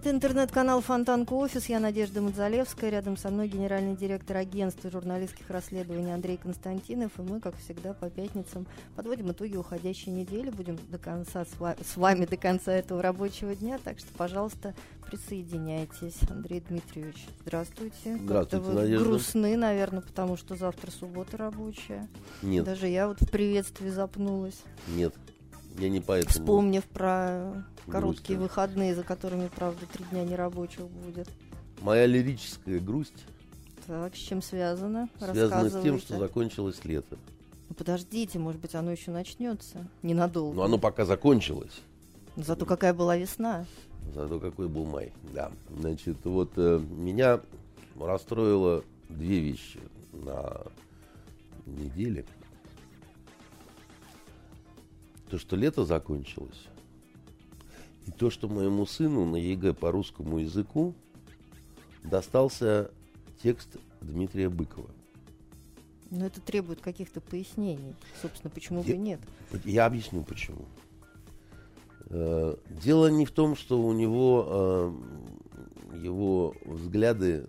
Это интернет-канал Фонтанка Офис. Я Надежда Мадзалевская. Рядом со мной генеральный директор агентства журналистских расследований Андрей Константинов. И мы, как всегда, по пятницам подводим итоги уходящей недели. Будем до конца с, ва- с вами до конца этого рабочего дня. Так что, пожалуйста, присоединяйтесь. Андрей Дмитриевич, здравствуйте. Здравствуйте, Как-то вы Надежда. грустны, наверное, потому что завтра суббота рабочая. Нет, Даже я вот в приветствии запнулась. нет. Я не поэтому. Вспомнив про короткие Грустно. выходные, за которыми, правда, три дня нерабочих будет. Моя лирическая грусть Так, с чем связано? связана с тем, что закончилось лето. Ну, подождите, может быть, оно еще начнется. Ненадолго. Но оно пока закончилось. Зато какая была весна. Зато какой был май. Да. Значит, вот э, меня расстроило две вещи на неделе. То, что лето закончилось, и то, что моему сыну на ЕГЭ по русскому языку достался текст Дмитрия Быкова. Но это требует каких-то пояснений. Собственно, почему Я- бы нет? Я объясню почему. Э, Дело не в том, что у него э, его взгляды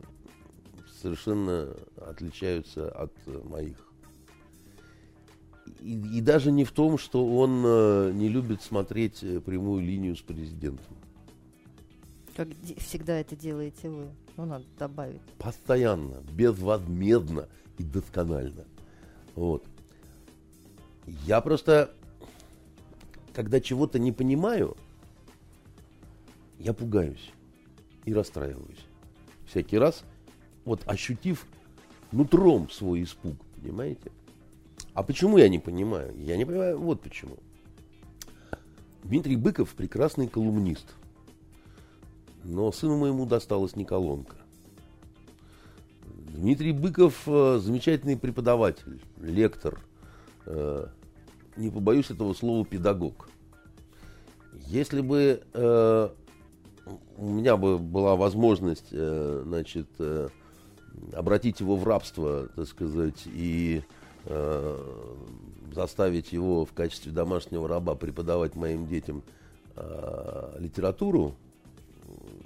совершенно отличаются от моих. И, и даже не в том, что он э, не любит смотреть э, прямую линию с президентом. Как всегда это делаете вы. Ну, надо добавить. Постоянно, безвозмездно и досконально. Вот. Я просто, когда чего-то не понимаю, я пугаюсь и расстраиваюсь. Всякий раз, вот ощутив нутром свой испуг, понимаете? А почему я не понимаю? Я не понимаю вот почему. Дмитрий Быков прекрасный колумнист. Но сыну моему досталась не колонка. Дмитрий Быков э, замечательный преподаватель, лектор, э, не побоюсь этого слова, педагог. Если бы э, у меня бы была возможность, э, значит, э, обратить его в рабство, так сказать, и э, заставить его в качестве домашнего раба преподавать моим детям э, литературу,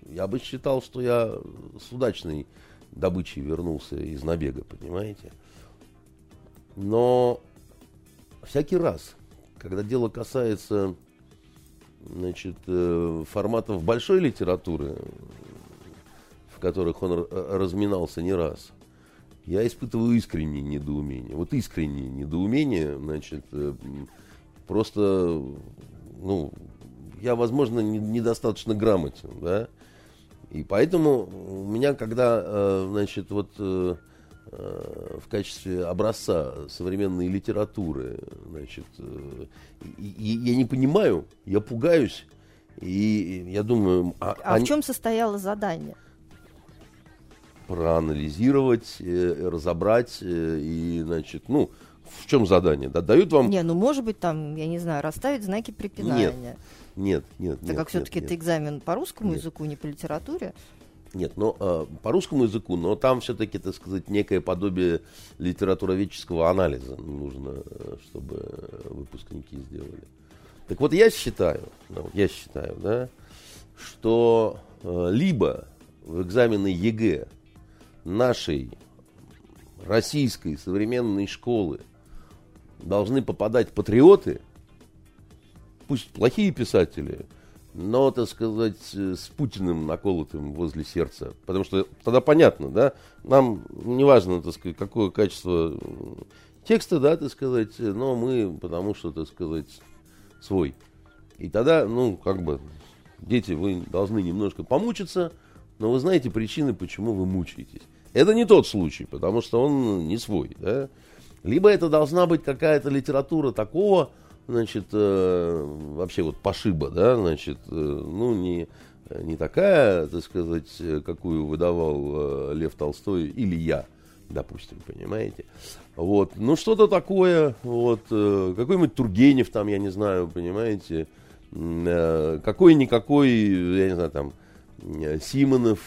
я бы считал, что я с удачной добычей вернулся из набега, понимаете? Но всякий раз, когда дело касается значит, э, форматов большой литературы, в которых он р- разминался не раз, я испытываю искреннее недоумение. Вот искреннее недоумение, значит, э, просто, ну, я, возможно, не- недостаточно грамотен, да, и поэтому у меня, когда, э, значит, вот э, в качестве образца современной литературы, значит, я не понимаю, я пугаюсь, и я думаю, а, А а в чем состояло задание? Проанализировать, э, разобрать э, и, значит, ну, в чем задание? Да, дают вам? Не, ну может быть там, я не знаю, расставить знаки препинания. Нет, нет, Так нет. как все-таки нет, это экзамен по русскому Нет. языку, не по литературе. Нет, но э, по русскому языку, но там все-таки, так сказать, некое подобие литературоведческого анализа нужно, э, чтобы выпускники сделали. Так вот, я считаю, ну, я считаю, да, что э, либо в экзамены ЕГЭ нашей российской современной школы должны попадать патриоты, пусть плохие писатели, но, так сказать, э, с Путиным наколотым возле сердца. Потому что тогда понятно, да, нам не важно, так сказать, какое качество м, текста, да, так сказать, э, но мы, потому что, так сказать, свой. И тогда, ну, как бы, дети, вы должны немножко помучиться, но вы знаете причины, почему вы мучаетесь. Это не тот случай, потому что он не свой, да. Либо это должна быть какая-то литература такого, значит, э, вообще вот пошиба, да, значит, э, ну, не э, не такая, так сказать, э, какую выдавал э, Лев Толстой или я, допустим, понимаете. Вот, ну что-то такое, вот, какой-нибудь Тургенев там, я не знаю, понимаете, какой-никакой, я не знаю, там, Симонов,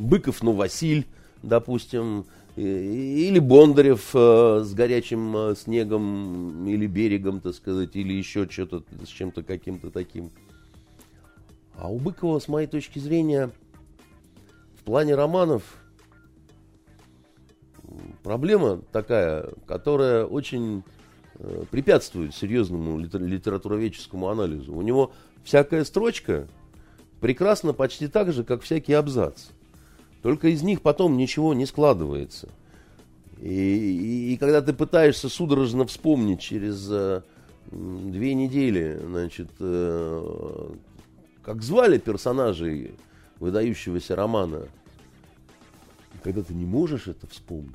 Быков, ну, Василь, допустим, или Бондарев э, с горячим э, снегом или берегом, так сказать, или еще что-то с чем-то каким-то таким. А у Быкова, с моей точки зрения, в плане романов проблема такая, которая очень э, препятствует серьезному литературоведческому анализу. У него всякая строчка прекрасна почти так же, как всякий абзац. Только из них потом ничего не складывается. И, и, и когда ты пытаешься судорожно вспомнить через э, две недели, значит, э, как звали персонажей выдающегося романа, когда ты не можешь это вспомнить,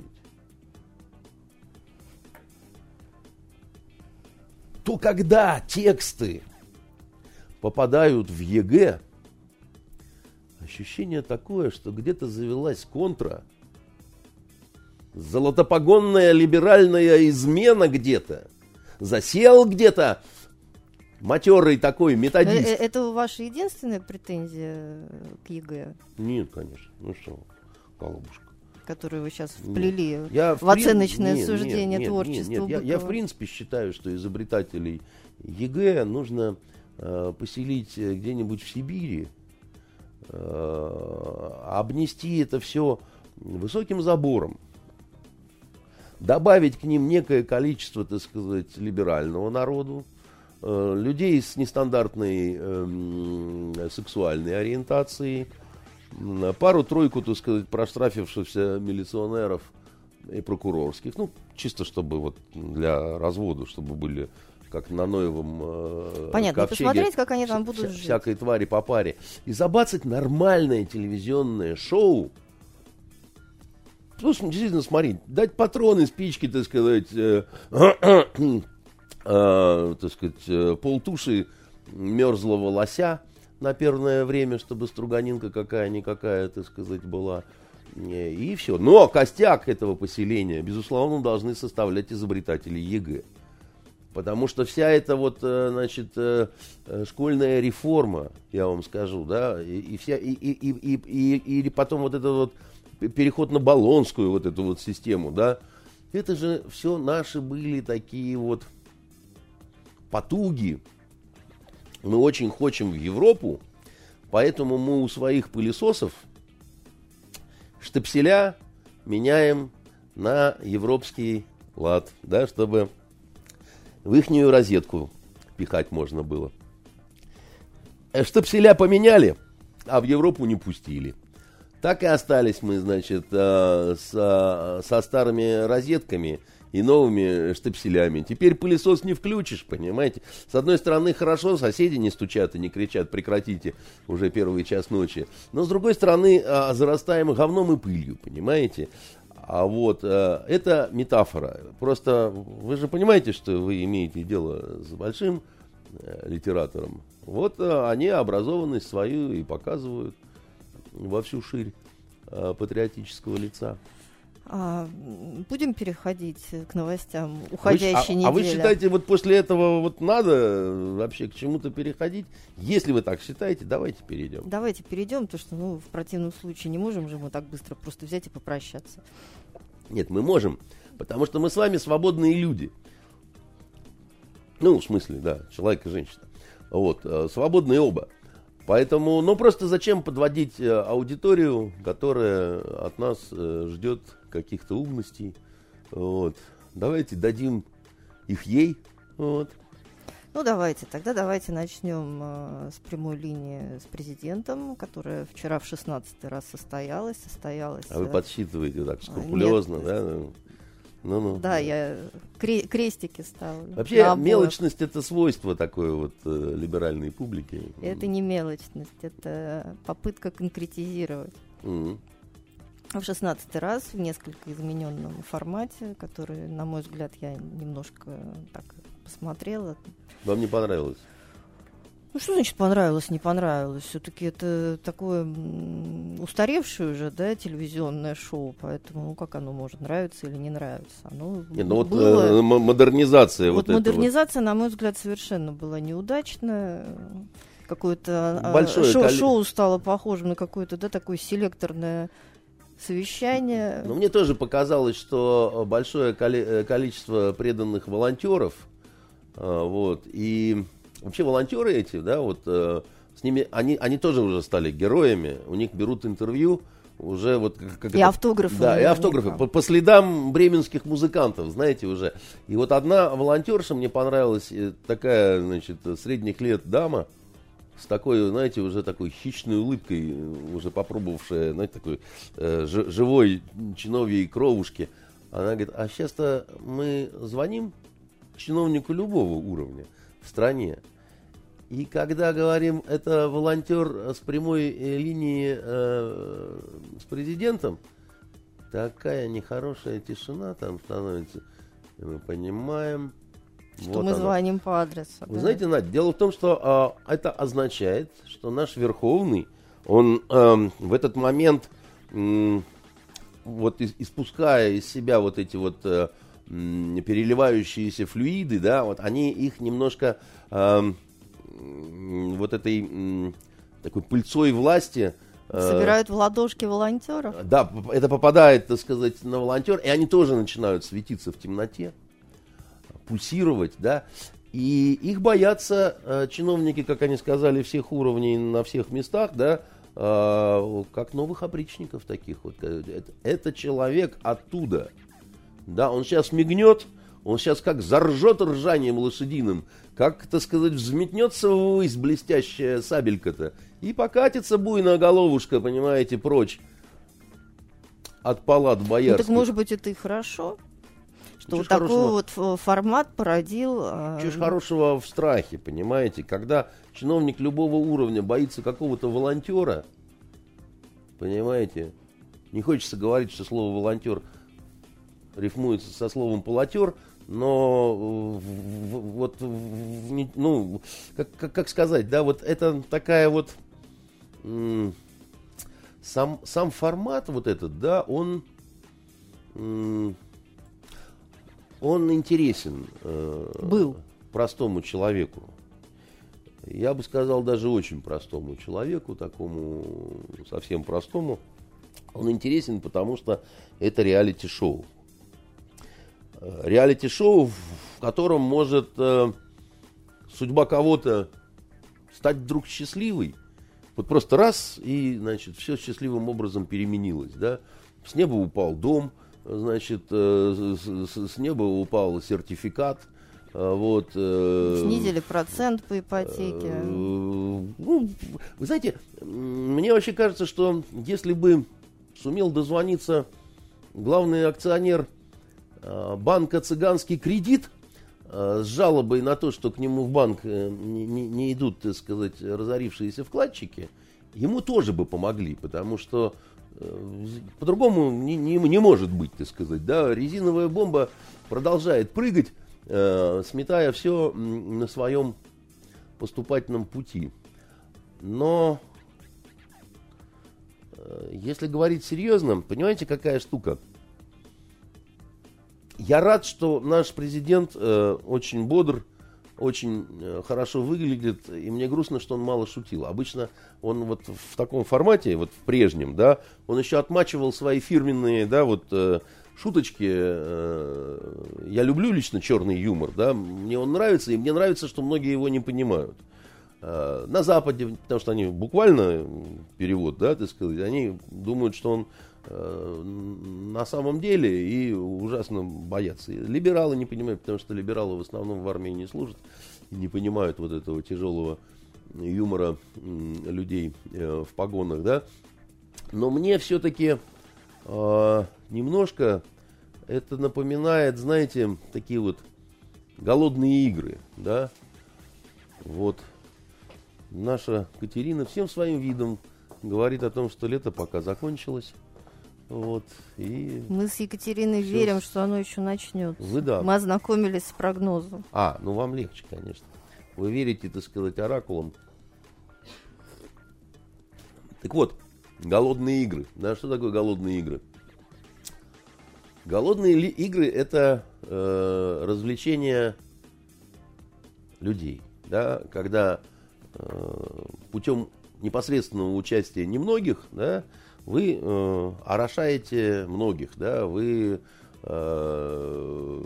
то когда тексты попадают в ЕГЭ, Ощущение такое, что где-то завелась контра. Золотопогонная либеральная измена где-то. Засел где-то матерый такой методист. Э, э, это ваша единственная претензия к ЕГЭ? Нет, конечно. Ну что, голубушка. Которую вы сейчас вплели я в, в оценочное нет, суждение нет, творчества. Нет, нет. Я, я в принципе считаю, что изобретателей ЕГЭ нужно э, поселить э, где-нибудь в Сибири, Э, обнести это все высоким забором, добавить к ним некое количество, так сказать, либерального народу, э, людей с нестандартной эм, сексуальной ориентацией, пару-тройку, так сказать, проштрафившихся милиционеров и прокурорских, ну, чисто чтобы вот для развода, чтобы были как на Ноевом э, Понятно, ковчеге, посмотреть, как они там будут вся, жить. Всякой твари по паре. И забацать нормальное телевизионное шоу. Слушай, действительно, смотри, дать патроны, спички, так сказать, э, э, э, так сказать, э, полтуши мерзлого лося на первое время, чтобы струганинка какая-никакая, так сказать, была. И все. Но костяк этого поселения, безусловно, должны составлять изобретатели ЕГЭ. Потому что вся эта вот, э, значит, э, э, школьная реформа, я вам скажу, да, и, и вся, и, и, и, и, и, и потом вот этот вот переход на болонскую вот эту вот систему, да, это же все наши были такие вот потуги. Мы очень хотим в Европу, поэтому мы у своих пылесосов штепселя меняем на европский лад, да, чтобы в ихнюю розетку пихать можно было. Э, Штапселя поменяли, а в Европу не пустили. Так и остались мы, значит, э, со, старыми розетками и новыми штепселями. Теперь пылесос не включишь, понимаете? С одной стороны, хорошо, соседи не стучат и не кричат, прекратите уже первый час ночи. Но с другой стороны, а, зарастаем говном и пылью, понимаете? А вот э, это метафора. Просто вы же понимаете, что вы имеете дело с большим э, литератором. Вот э, они образованность свою и показывают во всю ширь э, патриотического лица. А, будем переходить к новостям уходящей вы, недели. А, а вы считаете, вот после этого вот надо вообще к чему-то переходить? Если вы так считаете, давайте перейдем. Давайте перейдем, потому что ну, в противном случае не можем же мы так быстро просто взять и попрощаться. Нет, мы можем, потому что мы с вами свободные люди. Ну, в смысле, да, человек и женщина. Вот, э, свободные оба. Поэтому, ну просто зачем подводить э, аудиторию, которая от нас э, ждет каких-то умностей. Вот. Давайте дадим их ей. Вот. Ну, давайте, тогда давайте начнем э, с прямой линии с президентом, которая вчера в 16 раз состоялась. состоялась а вы э, подсчитываете так скрупулезно, Нет. да? Ну, ну, да, я кре- крестики ставлю. Вообще мелочность это свойство такой вот э, либеральной публики. Это не мелочность, это попытка конкретизировать. Mm-hmm в шестнадцатый раз в несколько измененном формате, который, на мой взгляд, я немножко так посмотрела. Вам не понравилось? Ну что значит понравилось, не понравилось? Все-таки это такое устаревшее уже, да, телевизионное шоу, поэтому ну, как оно может нравиться или не нравиться? Оно не, ну было... вот э, модернизация. Вот, вот модернизация, вот. на мой взгляд, совершенно была неудачная. Какое-то а, шоу, коли... шоу стало похожим на какое-то, да, такое селекторное совещание. Ну, мне тоже показалось, что большое коли- количество преданных волонтеров, э, вот, и Вообще волонтеры эти, да, вот э, с ними, они, они тоже уже стали героями, у них берут интервью, уже вот как и это, автографы. Да, и автографы по, по следам бременских музыкантов, знаете уже. И вот одна волонтерша мне понравилась, э, такая, значит, средних лет дама, с такой, знаете, уже такой хищной улыбкой, э, уже попробовавшая, знаете, такой э, живой чиновьей кровушки. Она говорит, а сейчас-то мы звоним чиновнику любого уровня в стране. И когда говорим, это волонтер с прямой э, линии э, с президентом, такая нехорошая тишина там становится. И мы понимаем, что вот мы оно. звоним по адресу. Вы да? знаете, Надя, дело в том, что э, это означает, что наш Верховный, он э, в этот момент, э, вот испуская из себя вот эти вот э, переливающиеся флюиды, да, вот они их немножко э, вот этой э, такой пыльцой власти э, Собирают в ладошки волонтеров? Да, это попадает, так сказать, на волонтер, и они тоже начинают светиться в темноте, пульсировать, да. И их боятся э, чиновники, как они сказали, всех уровней на всех местах, да, э, как новых опричников таких вот. Это, это человек оттуда. Да, он сейчас мигнет, он сейчас как заржет ржанием лошадиным, как, так сказать, взметнется ввысь блестящая сабелька-то, и покатится буйная головушка, понимаете, прочь от палат боярских. Ну, так, может быть, это и хорошо? Что вот такой вот формат породил... Чего ж хорошего в страхе, понимаете? Когда чиновник любого уровня боится какого-то волонтера, понимаете? Не хочется говорить, что слово волонтер рифмуется со словом полотер, но вот, ну, как, как, как сказать, да, вот это такая вот, сам, сам формат вот этот, да, он, он интересен. Э, Был. Простому человеку. Я бы сказал, даже очень простому человеку, такому совсем простому. Он интересен, потому что это реалити-шоу реалити-шоу, в котором может э, судьба кого-то стать вдруг счастливой. Вот просто раз, и, значит, все счастливым образом переменилось, да. С неба упал дом, значит, э, с, с неба упал сертификат, э, вот, э, Снизили процент по ипотеке. Э, ну, вы знаете, мне вообще кажется, что если бы сумел дозвониться главный акционер банка «Цыганский кредит» э, с жалобой на то, что к нему в банк э, не, не, идут, так сказать, разорившиеся вкладчики, ему тоже бы помогли, потому что по-другому не, не, не может быть, так сказать. Да? Резиновая бомба продолжает прыгать, э, сметая все на своем поступательном пути. Но э, если говорить серьезно, понимаете, какая штука – я рад, что наш президент э, очень бодр, очень э, хорошо выглядит, и мне грустно, что он мало шутил. Обычно он вот в таком формате, вот в прежнем, да, он еще отмачивал свои фирменные, да, вот э, шуточки. Э, я люблю лично черный юмор, да, мне он нравится, и мне нравится, что многие его не понимают. Э, на Западе, потому что они буквально перевод, да, так сказать, они думают, что он на самом деле и ужасно боятся. Либералы не понимают, потому что либералы в основном в армии не служат не понимают вот этого тяжелого юмора людей э, в погонах, да. Но мне все-таки э, немножко это напоминает, знаете, такие вот голодные игры, да. Вот наша Катерина всем своим видом говорит о том, что лето пока закончилось. Вот, и Мы с Екатериной все... верим, что оно еще начнется. Вы да. Мы ознакомились с прогнозом. А, ну вам легче, конечно. вы верите, так сказать, оракулам. Так вот, голодные игры. Да, что такое голодные игры? Голодные ли игры это э, развлечение людей. Да, когда э, путем непосредственного участия немногих, да, вы э, орошаете многих, да, вы э,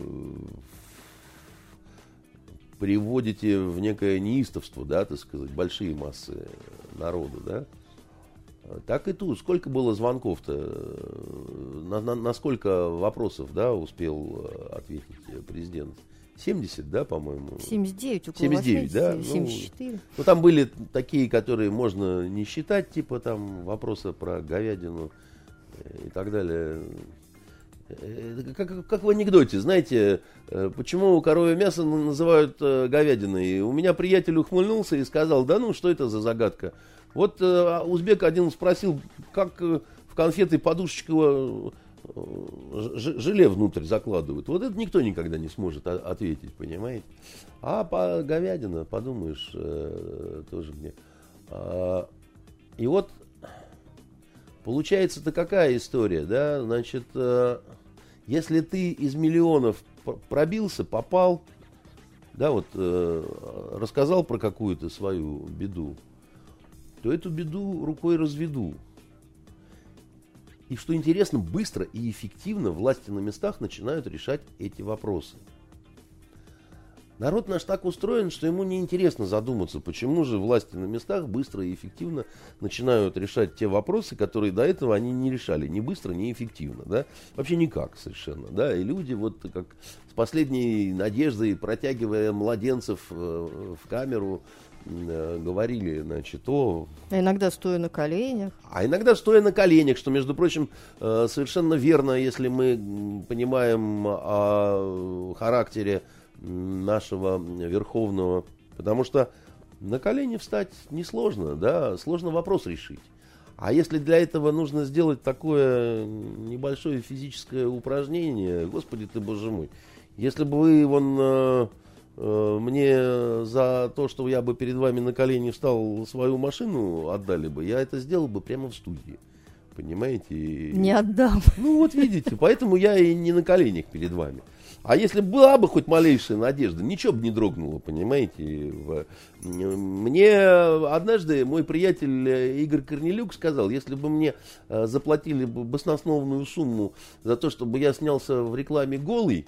приводите в некое неистовство, да, так сказать, большие массы народа, да. Так и тут. Сколько было звонков-то? На, на, на сколько вопросов, да, успел ответить президент? 70, да, по-моему? 79, около 79, 80, да? 74. Ну, ну, там были такие, которые можно не считать, типа там вопросы про говядину и так далее. Э, как, как в анекдоте, знаете, э, почему коровье мясо называют э, говядиной? У меня приятель ухмыльнулся и сказал, да ну, что это за загадка? Вот узбек один спросил, как в конфеты подушечка желе внутрь закладывают. Вот это никто никогда не сможет ответить, понимаете? А по говядина, подумаешь, э, тоже мне. А, и вот получается-то какая история, да? Значит, э, если ты из миллионов пробился, попал, да, вот э, рассказал про какую-то свою беду, то эту беду рукой разведу. И что интересно, быстро и эффективно власти на местах начинают решать эти вопросы. Народ наш так устроен, что ему неинтересно задуматься, почему же власти на местах быстро и эффективно начинают решать те вопросы, которые до этого они не решали. Ни быстро, ни эффективно. Да? Вообще никак совершенно. Да? И люди вот как с последней надеждой, протягивая младенцев э, в камеру, говорили, значит, о... А иногда стоя на коленях. А иногда стоя на коленях, что, между прочим, э, совершенно верно, если мы понимаем о характере нашего верховного, потому что на колени встать несложно, да, сложно вопрос решить. А если для этого нужно сделать такое небольшое физическое упражнение, господи ты, боже мой, если бы вы, вон, э, Э, мне за то, что я бы перед вами на колени встал, свою машину отдали бы, я это сделал бы прямо в студии. Понимаете? Не отдам. Ну вот видите, поэтому я и не на коленях перед вами. А если была бы хоть малейшая надежда, ничего бы не дрогнуло, понимаете? Мне однажды мой приятель э, Игорь Корнелюк сказал, если бы мне э, заплатили бы баснословную сумму за то, чтобы я снялся в рекламе голый,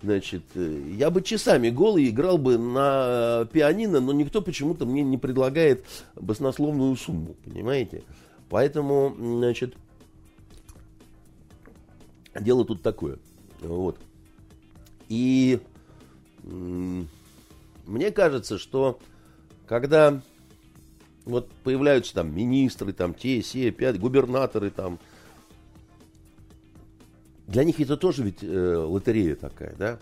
Значит, э, я бы часами голый играл бы на пианино, но никто почему-то мне не предлагает баснословную сумму, понимаете? Поэтому, значит, дело тут такое. Вот. И мне кажется, что когда вот появляются там министры, там те, все, пять, губернаторы, там для них это тоже ведь э, лотерея такая, да?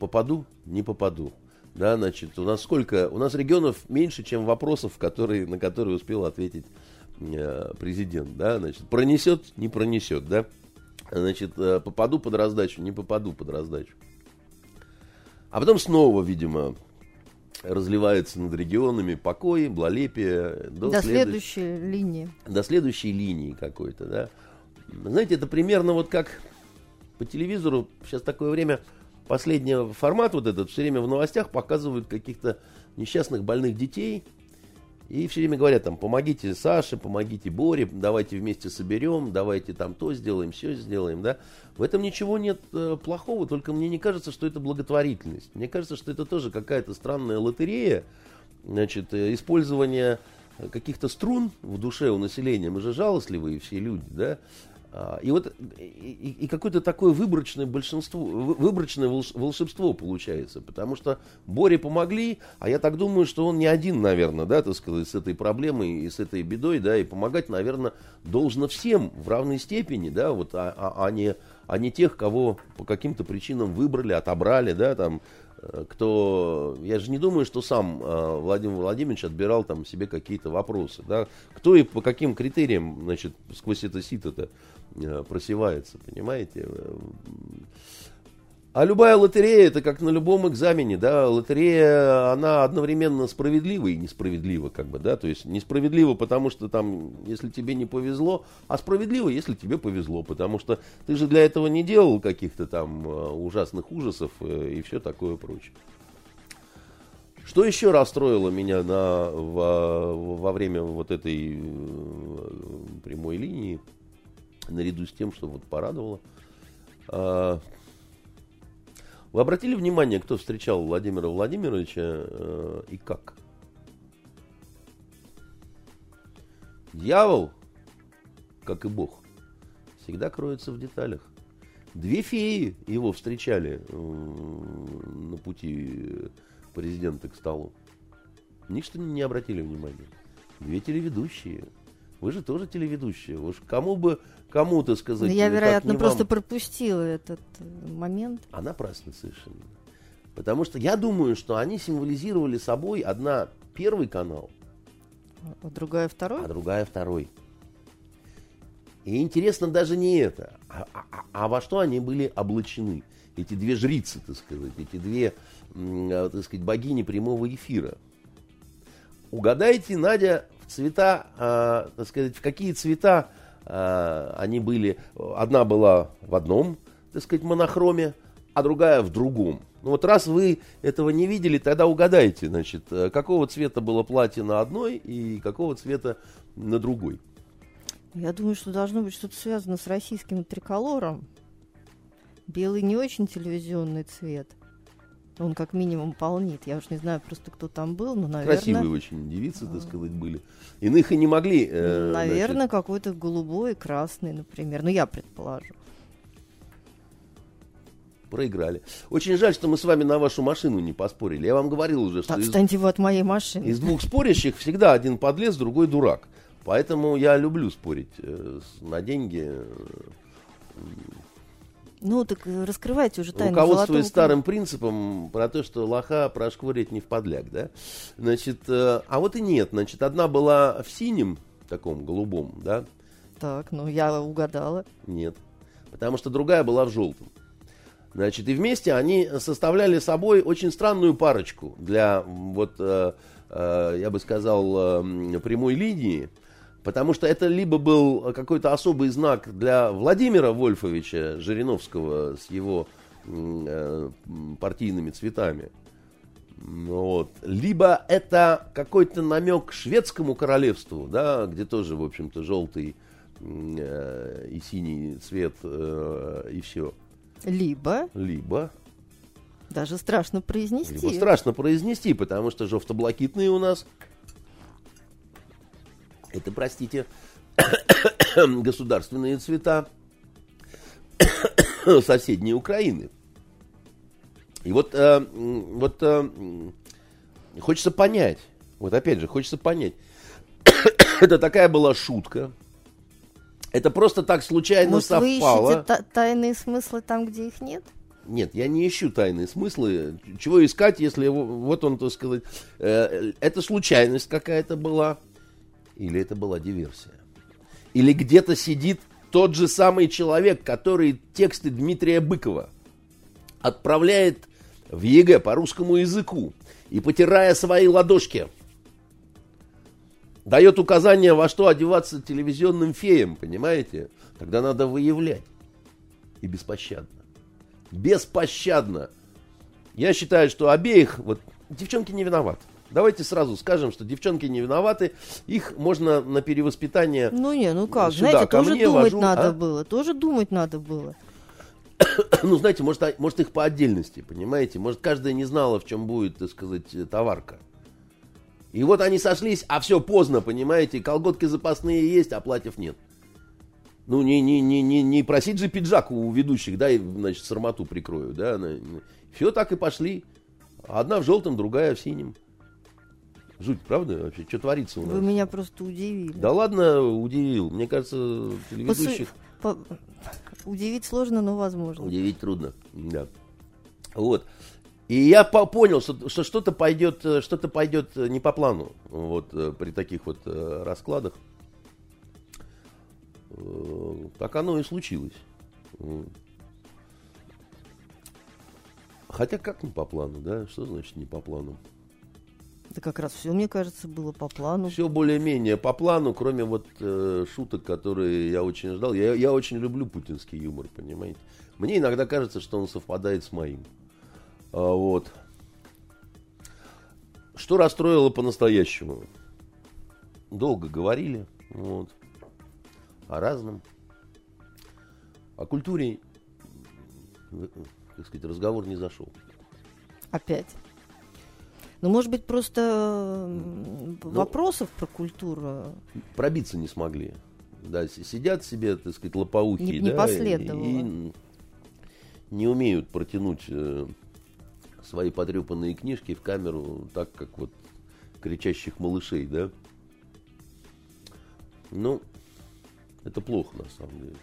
Попаду, не попаду. Да, значит, у нас сколько? У нас регионов меньше, чем вопросов, которые, на которые успел ответить э, президент, да, значит, пронесет, не пронесет, да, значит, э, попаду под раздачу, не попаду под раздачу. А потом снова, видимо, разливается над регионами покой, благолепие. До, до следующей линии. До следующей линии какой-то, да. Знаете, это примерно вот как по телевизору сейчас такое время, последний формат вот этот, все время в новостях показывают каких-то несчастных больных детей. И все время говорят там, помогите Саше, помогите Боре, давайте вместе соберем, давайте там то сделаем, все сделаем, да. В этом ничего нет э, плохого, только мне не кажется, что это благотворительность. Мне кажется, что это тоже какая-то странная лотерея, значит, э, использование каких-то струн в душе у населения. Мы же жалостливые все люди, да. А, и вот и, и какое-то такое выборочное большинство, выборочное волшебство получается, потому что Боре помогли, а я так думаю, что он не один, наверное, да, так сказать, с этой проблемой и с этой бедой, да, и помогать, наверное, должно всем в равной степени, да, вот, а, а, а не а не тех, кого по каким-то причинам выбрали, отобрали, да, там, кто, я же не думаю, что сам э, Владимир Владимирович отбирал там себе какие-то вопросы, да, кто и по каким критериям, значит, сквозь это сито-то Э, просевается, понимаете? А любая лотерея, это как на любом экзамене, да, лотерея, она одновременно справедлива и несправедлива, как бы, да, то есть несправедлива, потому что там, если тебе не повезло, а справедливо, если тебе повезло, потому что ты же для этого не делал каких-то там э, ужасных ужасов э, и все такое прочее. Что еще расстроило меня на, во, во время вот этой э, прямой линии, наряду с тем, что вот порадовало, а, вы обратили внимание, кто встречал Владимира Владимировича э, и как? Дьявол, как и Бог, всегда кроется в деталях. Две феи его встречали э, на пути президента к столу. Ничто не обратили внимания. Две телеведущие. Вы же тоже телеведущие. Уж кому бы кому-то сказать. Я, вероятно, просто вам. пропустила этот э, момент. А напрасно совершенно. Потому что я думаю, что они символизировали собой одна первый канал, а другая второй, а другая второй. И интересно даже не это, а, а, а, а во что они были облачены. Эти две жрицы, так сказать, эти две, а, так сказать, богини прямого эфира. Угадайте, Надя, цвета, э, так сказать, в какие цвета э, они были. Одна была в одном, так сказать, монохроме, а другая в другом. Ну вот раз вы этого не видели, тогда угадайте, значит, э, какого цвета было платье на одной и какого цвета на другой. Я думаю, что должно быть что-то связано с российским триколором. Белый не очень телевизионный цвет. Он как минимум полнит. Я уж не знаю просто, кто там был, но, наверное... Красивые очень девицы, так сказать, были. Иных и не могли... Э, наверное, значит... какой-то голубой, красный, например. Ну, я предположу. Проиграли. Очень жаль, что мы с вами на вашу машину не поспорили. Я вам говорил уже, что... Отстаньте из... вы от моей машины. Из двух спорящих всегда один подлез, другой дурак. Поэтому я люблю спорить э, на деньги. Ну, так э, раскрывайте уже тайну Руководствуясь старым принципом про то, что лоха прошкурить не в подляк, да? Значит, э, а вот и нет. Значит, одна была в синем, таком голубом, да? Так, ну я угадала. Нет. Потому что другая была в желтом. Значит, и вместе они составляли собой очень странную парочку для, вот, э, э, я бы сказал, э, прямой линии. Потому что это либо был какой-то особый знак для Владимира Вольфовича Жириновского с его э, партийными цветами. Вот. Либо это какой-то намек шведскому королевству, да, где тоже, в общем-то, желтый э, и синий цвет э, и все. Либо. Либо. Даже страшно произнести. Либо страшно произнести, потому что жовто-блакитные у нас это, простите, государственные цвета соседней Украины. И вот, э, вот э, хочется понять, вот опять же, хочется понять, это такая была шутка, это просто так случайно Может, совпало. Вы ищете тайные смыслы там, где их нет? Нет, я не ищу тайные смыслы. Чего искать, если вот он, так сказать, э, это случайность какая-то была. Или это была диверсия? Или где-то сидит тот же самый человек, который тексты Дмитрия Быкова отправляет в ЕГЭ по русскому языку и, потирая свои ладошки, дает указания, во что одеваться телевизионным феям, понимаете? Тогда надо выявлять. И беспощадно. Беспощадно. Я считаю, что обеих, вот, девчонки не виноваты. Давайте сразу скажем, что девчонки не виноваты. Их можно на перевоспитание. Ну не, ну как, сюда, знаете, тоже мне, думать вожу, надо а? было. Тоже думать надо было. ну, знаете, может, а, может их по отдельности, понимаете? Может, каждая не знала, в чем будет, так сказать, товарка. И вот они сошлись, а все поздно, понимаете? Колготки запасные есть, а платьев нет. Ну, не, не, не, не, не просить же пиджак у ведущих, да, и, значит, сармату прикрою, да. Все так и пошли. Одна в желтом, другая в синем. Жуть, правда, вообще? Что творится у нас? Вы меня просто удивили. Да ладно, удивил. Мне кажется, телеведущих... По... Удивить сложно, но возможно. Удивить трудно, да. Вот. И я понял, что, что что-то пойдет, что-то пойдет не по плану, вот э, при таких вот э, раскладах. Э, так оно и случилось. Хотя как не по плану, да? Что значит не по плану? Это как раз все, мне кажется, было по плану. Все более-менее по плану, кроме вот э, шуток, которые я очень ждал. Я, я очень люблю путинский юмор, понимаете. Мне иногда кажется, что он совпадает с моим. А, вот. Что расстроило по-настоящему? Долго говорили, вот, о разном. О культуре, так сказать, разговор не зашел. Опять. Ну, может быть, просто ну, вопросов про культуру. Пробиться не смогли. Да, сидят себе, так сказать, лопоухи, не, да, не последовало. и не умеют протянуть э, свои потрепанные книжки в камеру так, как вот кричащих малышей, да. Ну, это плохо на самом деле.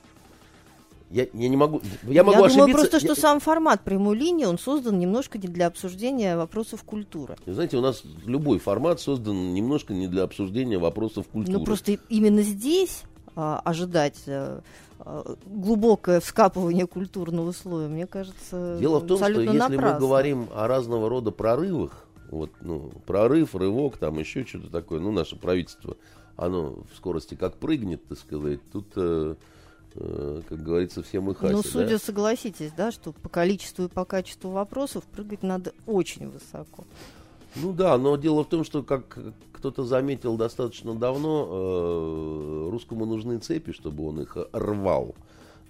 Я, я не могу. Я могу я ошибиться. думаю просто, что я... сам формат прямой линии, он создан немножко не для обсуждения вопросов культуры. Знаете, у нас любой формат создан немножко не для обсуждения вопросов культуры. Ну просто именно здесь а, ожидать а, глубокое вскапывание культурного слоя, мне кажется, Дело в том, что если напрасно. мы говорим о разного рода прорывах, вот, ну, прорыв, рывок, там еще что-то такое, ну, наше правительство, оно в скорости как прыгнет, так сказать, тут Э, как говорится, всем и хаси. Ну, судя, да? согласитесь, да, что по количеству и по качеству вопросов прыгать надо очень высоко. Ну да, но дело в том, что, как кто-то заметил достаточно давно, э, русскому нужны цепи, чтобы он их рвал.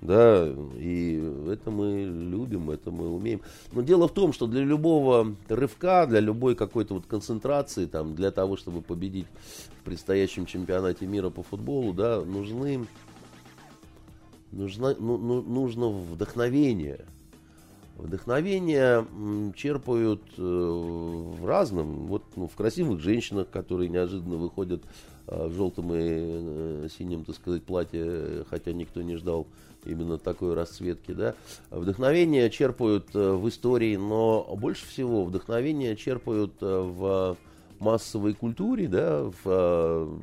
Да, и это мы любим, это мы умеем. Но дело в том, что для любого рывка, для любой какой-то вот концентрации, там, для того, чтобы победить в предстоящем чемпионате мира по футболу, да, нужны нужно, ну, ну, нужно вдохновение. Вдохновение черпают э, в разном. Вот ну, в красивых женщинах, которые неожиданно выходят э, в желтом и э, синем, так сказать, платье, хотя никто не ждал именно такой расцветки. Да? Вдохновение черпают э, в истории, но больше всего вдохновение черпают э, в массовой культуре, да, в, э,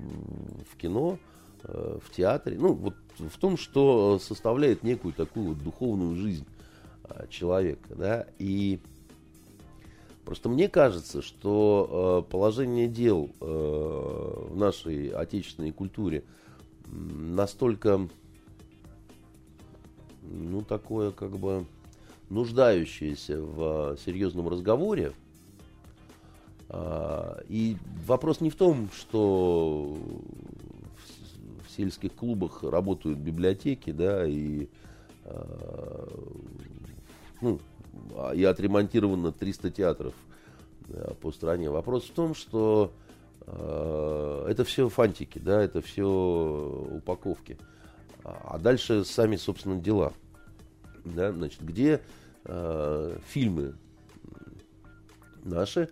в кино, в театре. Ну, вот в том, что составляет некую такую вот духовную жизнь а, человека. Да? И просто мне кажется, что э, положение дел э, в нашей отечественной культуре настолько, ну, такое как бы нуждающееся в серьезном разговоре, и вопрос не в том, что сельских клубах работают библиотеки, да, и, э, ну, и отремонтировано 300 театров да, по стране. Вопрос в том, что э, это все фантики, да, это все упаковки. А дальше сами, собственно, дела. Да, значит, где э, фильмы наши,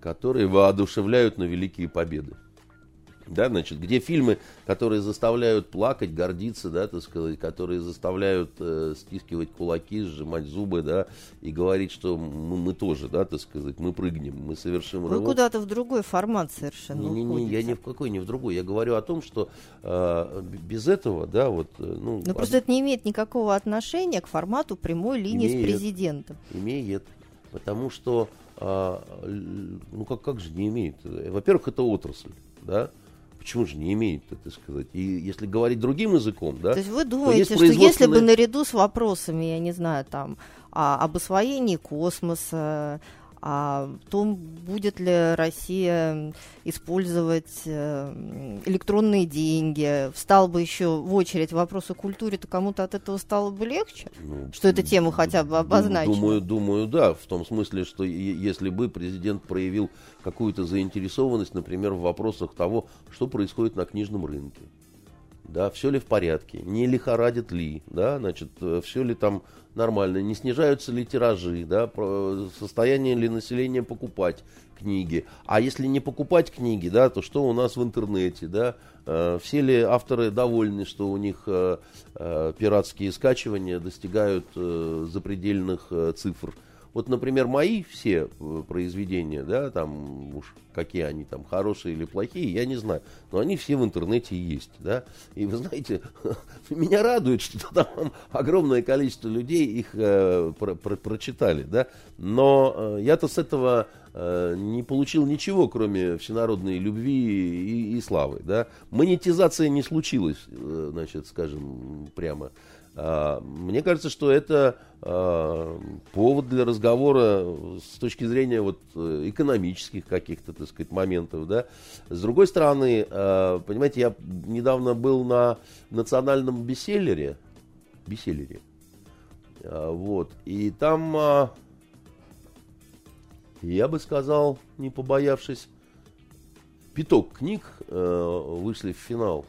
которые воодушевляют на великие победы. Да, значит, где фильмы, которые заставляют плакать, гордиться, да, так сказать, которые заставляют э, стискивать кулаки, сжимать зубы, да, и говорить, что мы, мы тоже, да, так сказать, мы прыгнем, мы совершим Вы рывок. куда-то в другой формат совершенно не, не, не, я ни в какой, ни в другой. Я говорю о том, что э, без этого, да, вот, э, ну... Но просто это не имеет никакого отношения к формату прямой линии Имеет. с президентом. Имеет, потому что, э, ну как, как же не имеет? Во-первых, это отрасль, да, Почему же не имеет, так сказать? И если говорить другим языком, да. То есть вы думаете, есть что если бы производственные- наряду с вопросами, я не знаю, там, а, об освоении космоса, о том, будет ли Россия использовать э, электронные деньги, встал бы еще в очередь вопрос о культуре, то кому-то от этого стало бы легче? Ну, Что эта тема хотя бы обозначена? Думаю, думаю, да, в том смысле, что если бы президент проявил какую-то заинтересованность, например, в вопросах того, что происходит на книжном рынке. Да, все ли в порядке, не лихорадит ли, да, значит, все ли там нормально, не снижаются ли тиражи, да, про- состояние ли населения покупать книги. А если не покупать книги, да, то что у нас в интернете, да, Э, все ли авторы довольны, что у них э, э, пиратские скачивания достигают э, запредельных э, цифр вот, например, мои все э, произведения, да, там уж какие они там, хорошие или плохие, я не знаю, но они все в интернете есть, да, и вы знаете, меня радует, что там огромное количество людей их э, про про прочитали, да, но э, я-то с этого э, не получил ничего, кроме всенародной любви и, и славы, да, монетизация не случилась, э, значит, скажем прямо, мне кажется, что это а, повод для разговора с точки зрения вот экономических каких-то, так сказать, моментов, да. С другой стороны, а, понимаете, я недавно был на национальном бестселлере, бестселлере, вот, и там, я бы сказал, не побоявшись, пяток книг вышли в финал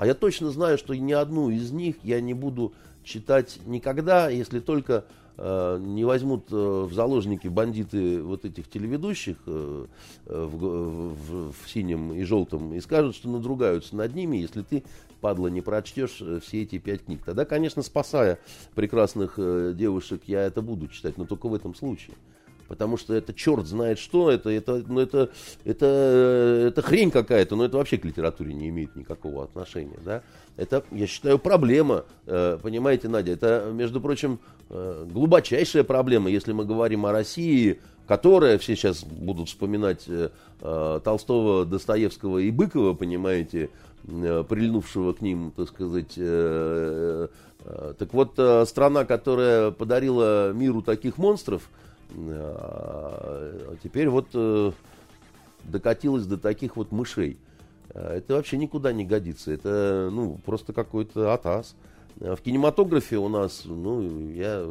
а я точно знаю, что ни одну из них я не буду читать никогда, если только э, не возьмут э, в заложники бандиты вот этих телеведущих э, э в, в, в синем и желтом и скажут, что надругаются над ними, если ты, падла, не прочтешь э, все эти пять книг. Тогда, конечно, спасая прекрасных э, девушек, я это буду читать, но только в этом случае потому что это черт знает что, это, это, ну, это, это, это хрень какая-то, но это вообще к литературе не имеет никакого отношения. Да? Это, я считаю, проблема, э, понимаете, Надя, это, между прочим, э, глубочайшая проблема, если мы говорим о России, которая, все сейчас будут вспоминать э, Толстого, Достоевского и Быкова, понимаете, прильнувшего к ним, так сказать, так вот, страна, которая подарила миру таких монстров, а теперь вот э, докатилась до таких вот мышей. А это вообще никуда не годится. Это ну, просто какой-то атас. А в кинематографе у нас, ну, я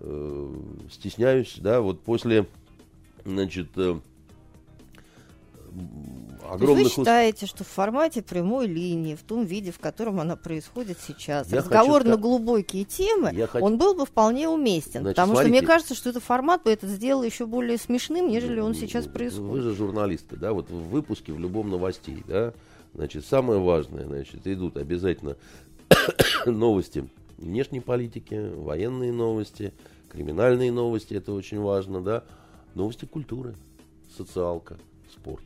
э, стесняюсь, да, вот после, значит, э, огромных... Вы считаете, что в формате прямой линии, в том виде, в котором она происходит сейчас, я разговор хочу... на глубокие темы, я он был бы вполне уместен. Значит, потому смотрите, что мне кажется, что этот формат бы это сделал еще более смешным, нежели он сейчас происходит. Вы же журналистка, да, вот в выпуске в любом новостей, да, значит, самое важное, значит, идут обязательно новости внешней политики, военные новости, криминальные новости, это очень важно, да, новости культуры, социалка, спорт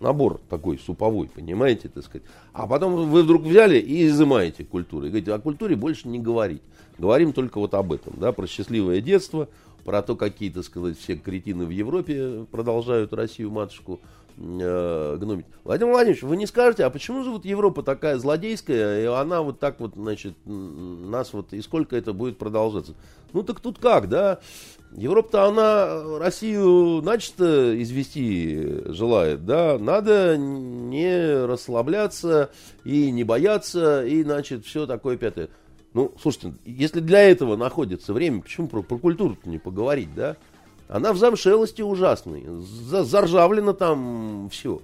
набор такой суповой, понимаете, так сказать. А потом вы вдруг взяли и изымаете культуру. И говорите, о культуре больше не говорить. Говорим только вот об этом, да, про счастливое детство, про то, какие, так сказать, все кретины в Европе продолжают Россию, матушку, э. Владимир Владимирович, вы не скажете, а почему же вот Европа такая злодейская, и она вот так вот, значит, нас вот, и сколько это будет продолжаться? Ну так тут как, да? Европа-то она Россию начисто извести желает, да, надо не расслабляться и не бояться, и, значит, все такое пятое. Ну, слушайте, если для этого находится время, почему про, про культуру не поговорить, да? Она в замшелости ужасной, заржавлено там все.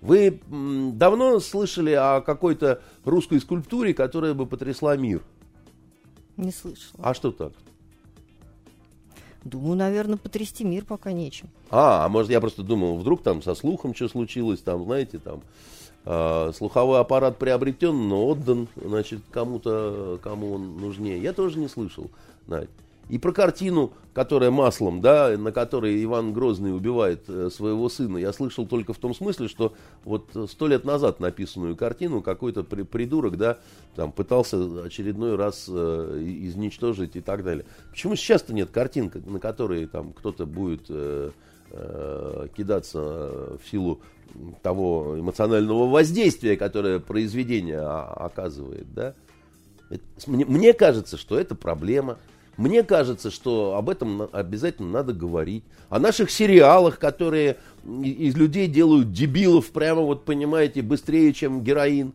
Вы давно слышали о какой-то русской скульптуре, которая бы потрясла мир? Не слышала. А что так? Думаю, наверное, потрясти мир пока нечем. А, а может, я просто думал, вдруг там со слухом что случилось, там, знаете, там, э, слуховой аппарат приобретен, но отдан, значит, кому-то, кому он нужнее. Я тоже не слышал, Надь. И про картину, которая маслом, да, на которой Иван Грозный убивает э, своего сына, я слышал только в том смысле, что вот сто лет назад написанную картину какой-то при, придурок, да, там пытался очередной раз э, изничтожить и так далее. Почему сейчас-то нет картин, на которые там кто-то будет э, э, кидаться в силу того эмоционального воздействия, которое произведение оказывает, да? Мне кажется, что это проблема. Мне кажется, что об этом обязательно надо говорить. О наших сериалах, которые из людей делают дебилов, прямо вот понимаете, быстрее, чем героин.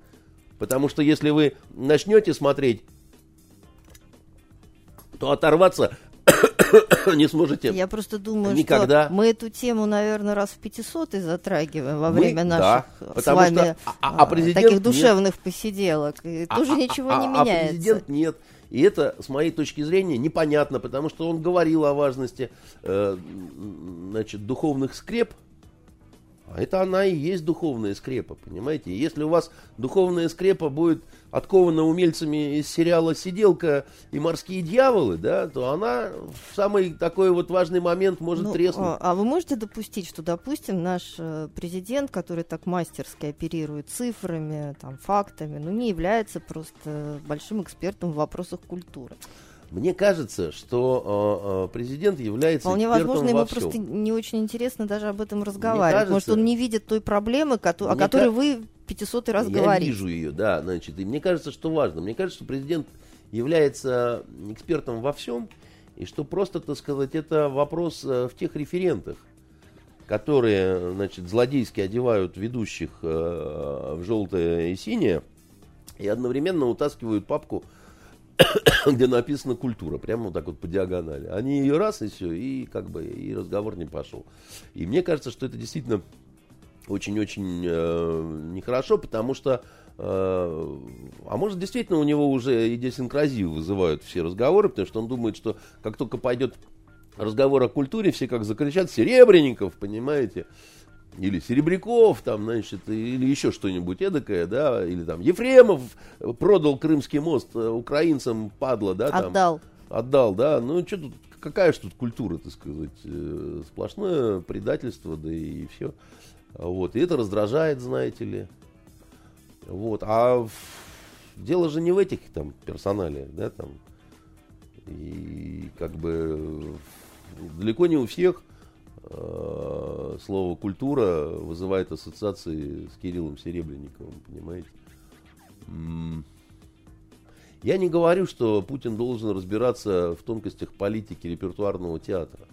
Потому что если вы начнете смотреть, то оторваться не сможете Я просто думаю, никогда. что мы эту тему, наверное, раз в 500 и затрагиваем во время мы, наших да, с вами что, а, а, а таких душевных нет. посиделок. И а, тоже а, ничего а, не а, меняется. А президент нет. И это, с моей точки зрения, непонятно, потому что он говорил о важности э, значит, духовных скреп, А это она и есть духовная скрепа, понимаете? Если у вас духовная скрепа будет откована умельцами из сериала «Сиделка» и «Морские дьяволы», да, то она в самый такой вот важный момент может Ну, треснуть. а, а вы можете допустить, что, допустим, наш э, президент, который так мастерски оперирует цифрами, там, фактами, ну, не является просто большим экспертом в вопросах культуры? Мне кажется, что э, э, президент является Вполне возможно, ему всем. просто не очень интересно даже об этом разговаривать. кажется- Может, он не видит той проблемы, о которой ка- вы 500 раз Я говорите. вижу ее, да, значит, и мне кажется, что важно. Мне кажется, что президент является экспертом во всем, и что просто, так сказать, это вопрос э, в тех референтах, которые, значит, злодейски одевают ведущих в желтое и синее, и одновременно утаскивают папку, где написано культура, прямо вот так вот по диагонали. Они ее раз и все, и как бы и разговор не пошел. И мне кажется, что это действительно очень-очень э, нехорошо, потому что, э, а может, действительно у него уже идиосинкразию вызывают все разговоры, потому что он думает, что как только пойдет разговор о культуре, все как закричат «Серебренников», понимаете? Или Серебряков, там, значит, или еще что-нибудь эдакое, да, или там Ефремов продал Крымский мост э, украинцам, падла, да, там. Отдал. Отдал, да. Ну, что тут, какая же тут культура, так сказать. э, Сплошное предательство, да и все. Вот. И это раздражает, знаете ли. Вот. А дело же не в этих там персоналиях, да, там. И как бы далеко не у всех слово культура вызывает ассоциации с Кириллом Серебренниковым, понимаете? Я не говорю, что Путин должен разбираться в тонкостях политики репертуарного театра.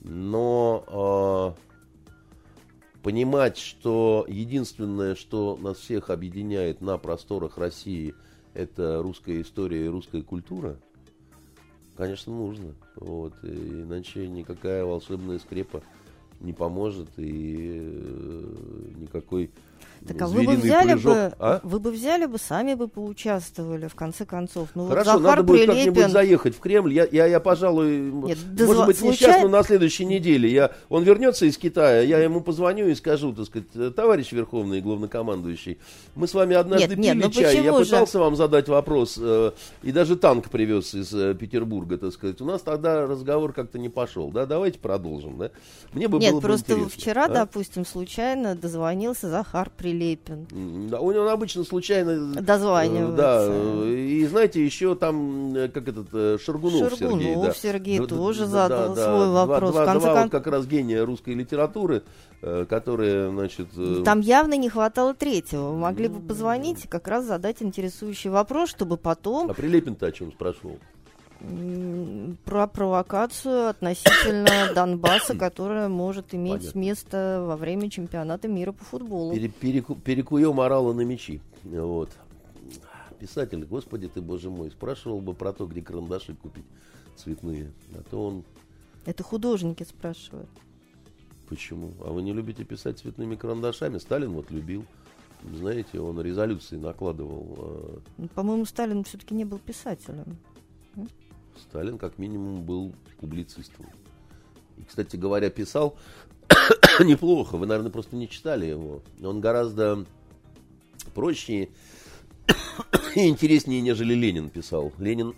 Но э, понимать, что единственное, что нас всех объединяет на просторах России, это русская история и русская культура, конечно, нужно. Вот. Иначе никакая волшебная скрепа не поможет и э, никакой Так а вы бы взяли прыжок. бы, А? вы бы взяли бы, сами бы поучаствовали, в конце концов. Ну, вот Хорошо, Захар надо будет Прилепин, как-нибудь заехать в Кремль. Я, я, я пожалуй, Нет, да может зва- быть, случай- несчастно на следующей неделе. Я, он вернется из Китая, я ему позвоню и скажу, так сказать, товарищ Верховный главнокомандующий, мы с вами однажды Нет, нет, пили ну чай, я почему же? пытался вам задать вопрос, э, и даже танк привез из э, Петербурга, так сказать. У нас тогда разговор как-то не пошел, да? Давайте продолжим, да? Мне бы Нет, было бы просто интересно, вчера, а? допустим, случайно дозвонился Захар Прилепин. М, Да, у него обычно случайно... Дозванивается. э, Да, э, и знаете, еще там, э, как этот, э, Шаргунов, Сергей. Шаргунов да. Сергей Да, да, тоже да, задал да, свой два- вопрос. Два, В конце два кон- вот как раз гения русской литературы, которые, значит... Там явно не хватало третьего. Вы могли бы позвонить и как раз задать интересующий вопрос, чтобы потом А Прилепин-то о чем спрашивал? Про провокацию относительно Донбасса, которая может иметь Понятно. место во время чемпионата мира по футболу. Пере- переку- перекуем орала на мечи. Вот. Писатель, господи ты, боже мой, спрашивал бы про то, где карандаши купить цветные. А то он... Это художники спрашивают. Почему? А вы не любите писать цветными карандашами? Сталин вот любил. Знаете, он резолюции накладывал. э, Ну, По-моему, Сталин все-таки не был писателем. Сталин как минимум был публицистом. И, кстати говоря, писал неплохо. Вы, наверное, просто не читали его. Он гораздо проще и интереснее, нежели Ленин писал. Ленин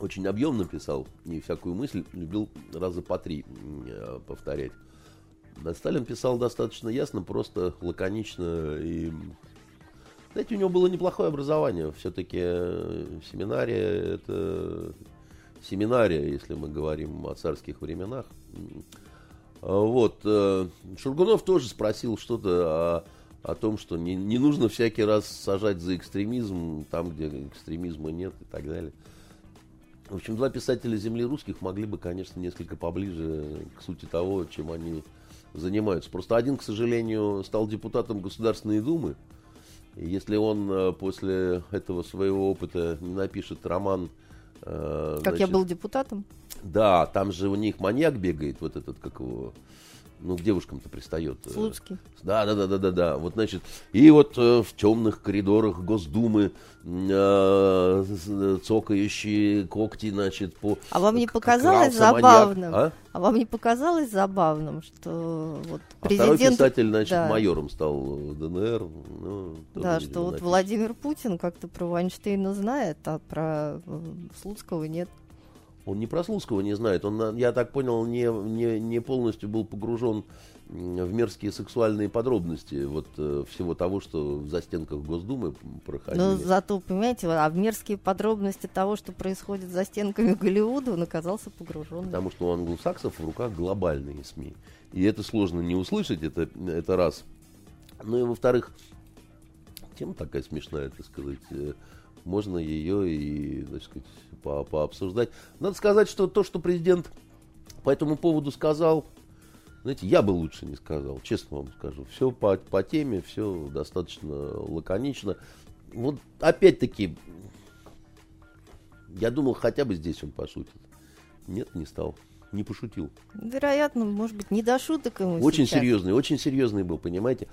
очень объемно писал и всякую мысль любил раза по три э, повторять. Сталин писал достаточно ясно, просто лаконично и знаете, у него было неплохое образование. Все-таки семинария это семинария, если мы говорим о царских временах. А Вот. э, Шургунов тоже спросил что-то о, о том, что не, не нужно всякий раз сажать за экстремизм там, где экстремизма нет и так далее. В общем, два писателя земли русских могли бы, конечно, несколько поближе к сути того, чем они занимаются. Просто один, к сожалению, стал депутатом Государственной Думы. Если он э, после этого своего опыта не напишет роман... э, Как я значит, был депутатом. Да, там же у них маньяк бегает, вот этот, как его... ну, к девушкам-то пристает. э, Слуцкий. Да, да, да, да, да, да. Вот, значит, и вот э, в темных коридорах Госдумы э, цокающие когти, значит, по... А вам не показалось забавным? А? А вам не показалось забавным, что вот А второй президент... писатель, значит, да. майором стал в ДНР. Ну, Да, что вот. Владимир Путин как-то про Вайнштейна знает, а про э, Слуцкого нет. Он не про Слуцкого не знает. Он, на- я так понял, не, не, не полностью был погружен в мерзкие сексуальные подробности вот э, всего того, что в застенках Госдумы проходили. Но зато, понимаете, а в мерзкие подробности того, что происходит за стенками Голливуда, он оказался погружен. Потому что у англосаксов в руках глобальные СМИ. И это сложно не услышать, это, это раз. Ну и во-вторых, тема такая смешная, так сказать. Можно ее и, так сказать, по- пообсуждать. Надо сказать, что то, что президент по этому поводу сказал, знаете, я бы лучше не сказал, честно вам скажу. Все по, по теме, все достаточно лаконично. Вот опять-таки, я думал, хотя бы здесь он пошутит. Нет, не стал. Не пошутил. Вероятно, может быть, не до шуток ему Очень сейчас. серьезный, очень серьезный был, понимаете.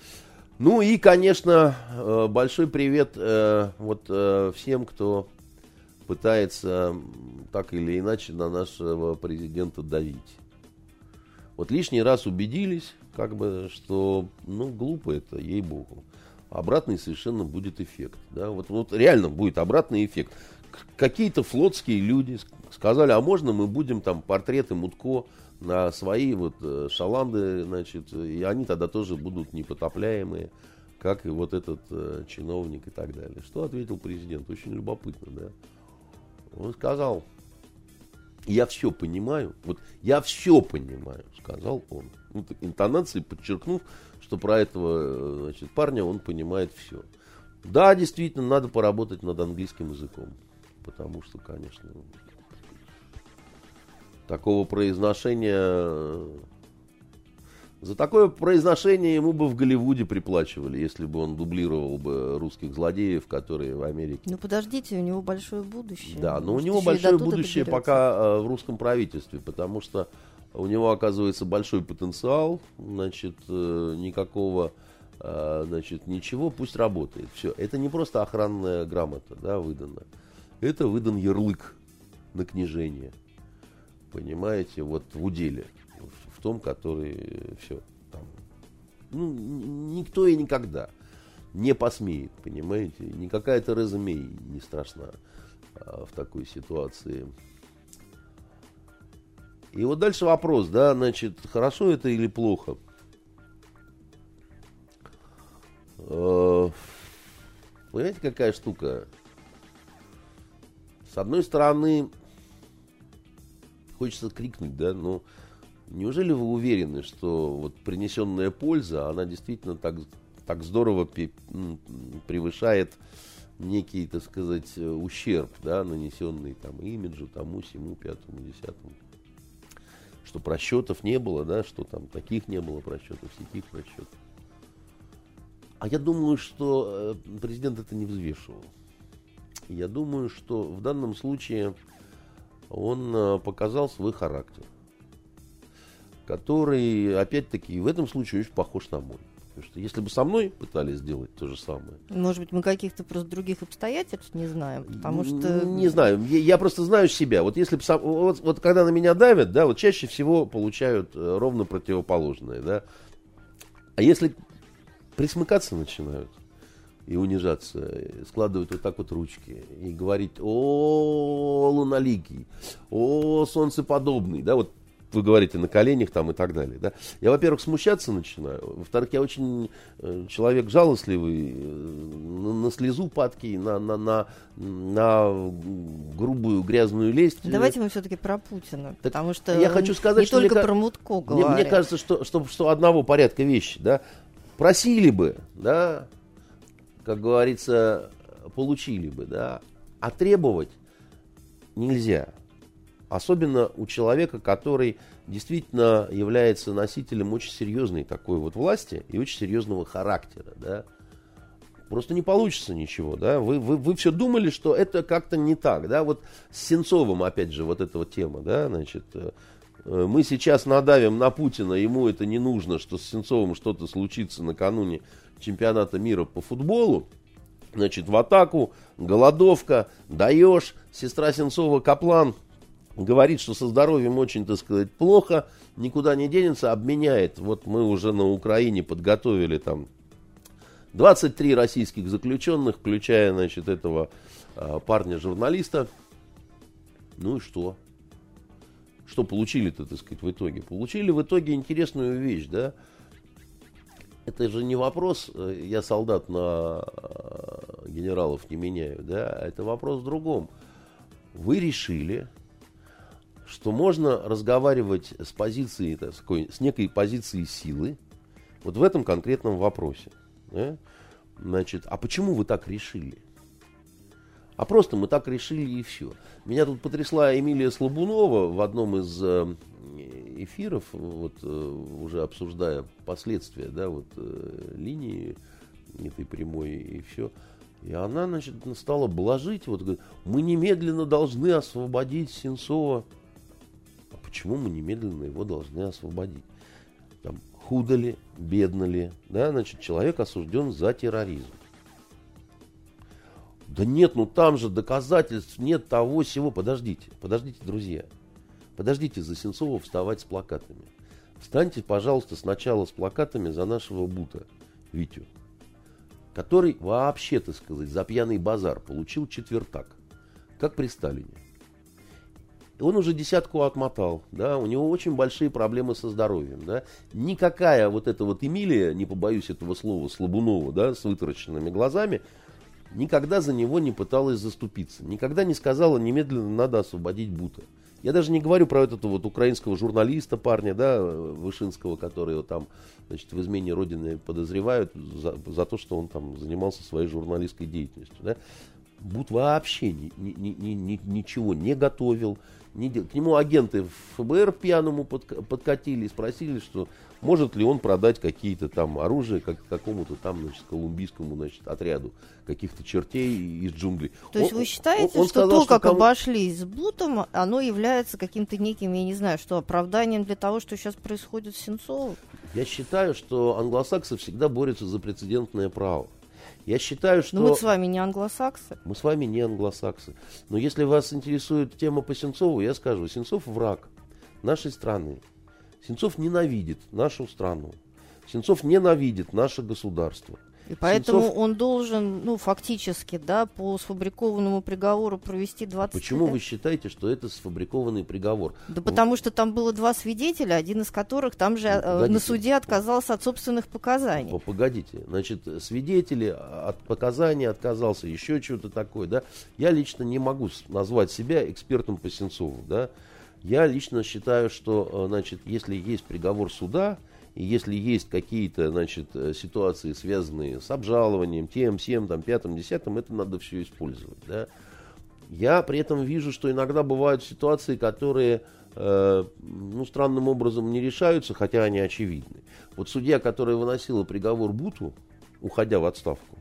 Ну и, конечно, э, большой привет э, вот э, всем, кто пытается так или иначе на нашего президента давить. Вот лишний раз убедились, как бы, что, ну, глупо это, ей-богу. Обратный совершенно будет эффект. Да? Вот, вот реально будет обратный эффект. Какие-то флотские люди ск- сказали, а можно мы будем там портреты Мутко на свои вот э, шаланды, значит, и они тогда тоже будут непотопляемые, как и вот этот э, чиновник и так далее. Что ответил президент? Очень любопытно, да. Он сказал, я все понимаю, вот я все понимаю, сказал он. Ну, так интонацией подчеркнув, что про этого э, значит, парня он понимает все. Да, действительно, надо поработать над английским языком. Потому что, конечно, такого произношения... За такое произношение ему бы в Голливуде приплачивали, если бы он дублировал бы русских злодеев, которые в Америке Ну подождите, у него большое будущее. да, но у Может, него еще и большое будущее доберется. пока э, в русском правительстве, потому что у него оказывается большой потенциал, значит, э, никакого, э, значит, ничего, пусть работает. Все, это не просто охранная грамота, да, выдана, это выдан ярлык на княжение, понимаете, вот в уделе, в, том, который все там, ну, никто и никогда не посмеет, понимаете, никакая Тереза Мей не страшна а, в такой ситуации. И вот дальше вопрос, да, значит, хорошо это или плохо? Э, Понимаете, какая штука? С одной стороны, хочется крикнуть, да, но неужели вы уверены, что вот принесенная польза, она действительно так, так здорово превышает некий, так сказать, ущерб, да, нанесенный там имиджу, тому, всему, пятому, десятому. Что просчетов не было, да, что там таких не было просчетов, всяких просчетов. А я думаю, что э, президент это не взвешивал. Я думаю, что в данном случае он э, показал свой характер, который, опять-таки, в этом случае очень похож на мой. Потому что если бы со мной пытались сделать то же самое, Может быть, мы каких-то просто других обстоятельств не знаем, потому что... Не знаю, я, я просто знаю себя. Вот если б сам- вот, вот когда на меня давят, да, вот чаще всего получают э, ровно противоположное, да. А если присмыкаться начинают и унижаться, складывают вот так вот ручки и говорить, о, луноликий, о, солнцеподобный, да, вот вы говорите на коленях там и так далее, да. Я, во-первых, смущаться начинаю, во-вторых, я очень э, человек жалостливый, э, на, слезу падкий, на, на, на, на грубую грязную лесть. Давайте мы все-таки про Путина, потому что я хочу сказать, не что мне только ка- про Мутко Мне, говорят. мне кажется, что, что, что одного порядка вещи, да, просили бы, да, как говорится, получили бы, да, а требовать нельзя. Особенно у человека, который действительно является носителем очень серьезной такой вот власти и очень серьезного характера, да. Просто не получится ничего, да. Вы, вы, вы все думали, что это как-то не так, да. Вот с Сенцовым, опять же, вот эта вот тема, да, значит, э, э, мы сейчас надавим на Путина, ему это не нужно, что с Сенцовым что-то случится накануне чемпионата мира по футболу, значит, в атаку, голодовка, даешь, сестра Сенцова Каплан говорит, что со здоровьем очень, так сказать, плохо, никуда не денется, обменяет. Вот мы уже на Украине подготовили там 23 российских заключенных, включая, значит, этого э, парня-журналиста. Ну и что? Что получили-то, так сказать, в итоге? Получили в итоге интересную вещь, да? Это же не вопрос, э, я солдат на э, генералов не меняю, да? Это вопрос в другом. Вы решили, что можно разговаривать с позиции, так, с некой позиции силы, вот в этом конкретном вопросе. Да? Значит, а почему вы так решили? А просто мы так решили и все. Меня тут потрясла Эмилия Слабунова в одном из э, эфиров, вот э, уже обсуждая последствия, да, вот э, линии этой прямой и все. И она, значит, стала блажить, вот, говорит, мы немедленно должны освободить Сенцова. А почему мы немедленно его должны освободить? Там, худо ли, бедно ли, да, значит, человек осужден за терроризм. Да нет, ну там же доказательств нет того всего. Подождите, подождите, друзья. Подождите за Сенцова вставать с плакатами. Встаньте, пожалуйста, сначала с плакатами за нашего Бута, Витю, который вообще, так сказать, за пьяный базар получил четвертак, как при Сталине. Он уже десятку отмотал, да, у него очень большие проблемы со здоровьем, да. Никакая вот эта вот Эмилия, не побоюсь этого слова, Слабунова, да, с вытаращенными глазами, никогда за него не пыталась заступиться, никогда не сказала, немедленно надо освободить Бута. Я даже не говорю про этого вот украинского журналиста парня, да, Вышинского, который его там, значит, в измене Родины подозревают за, за то, что он там занимался своей журналистской деятельностью, да. Бут вообще ни, ни, ни, ни, ничего не готовил, не дел... К нему агенты ФБР пьяному под... подкатили и спросили, что может ли он продать какие-то там оружия как, какому-то там, значит, колумбийскому, значит, отряду каких-то чертей из джунглей. То есть он, вы считаете, он, он что сказал, то, что как кому... обошлись с Бутом, оно является каким-то неким, я не знаю, что оправданием для того, что сейчас происходит с Сенцовым? Я считаю, что англосаксы всегда борются за прецедентное право. Я считаю, что... Но мы с вами не англосаксы. Мы с вами не англосаксы. Но если вас интересует тема по Сенцову, я скажу, Сенцов враг нашей страны. Сенцов ненавидит нашу страну. Сенцов ненавидит наше государство. И поэтому Сенцов... он должен, ну, фактически, да, по сфабрикованному приговору провести 20 Почему лет. вы считаете, что это сфабрикованный приговор? Да потому что там было два свидетеля, один из которых там же э, на суде отказался от собственных показаний. Погодите, значит, свидетели от показаний отказался, еще что-то такое, да? Я лично не могу назвать себя экспертом по Сенцову, да? Я лично считаю, что, э, значит, если есть приговор суда, и если есть какие-то, значит, э, ситуации, связанные с обжалованием, тем, всем, там, пятым, десятым, это надо все использовать, да. Я при этом вижу, что иногда бывают ситуации, которые, э, ну, странным образом не решаются, хотя они очевидны. Вот судья, которая выносила приговор Буту, уходя в отставку,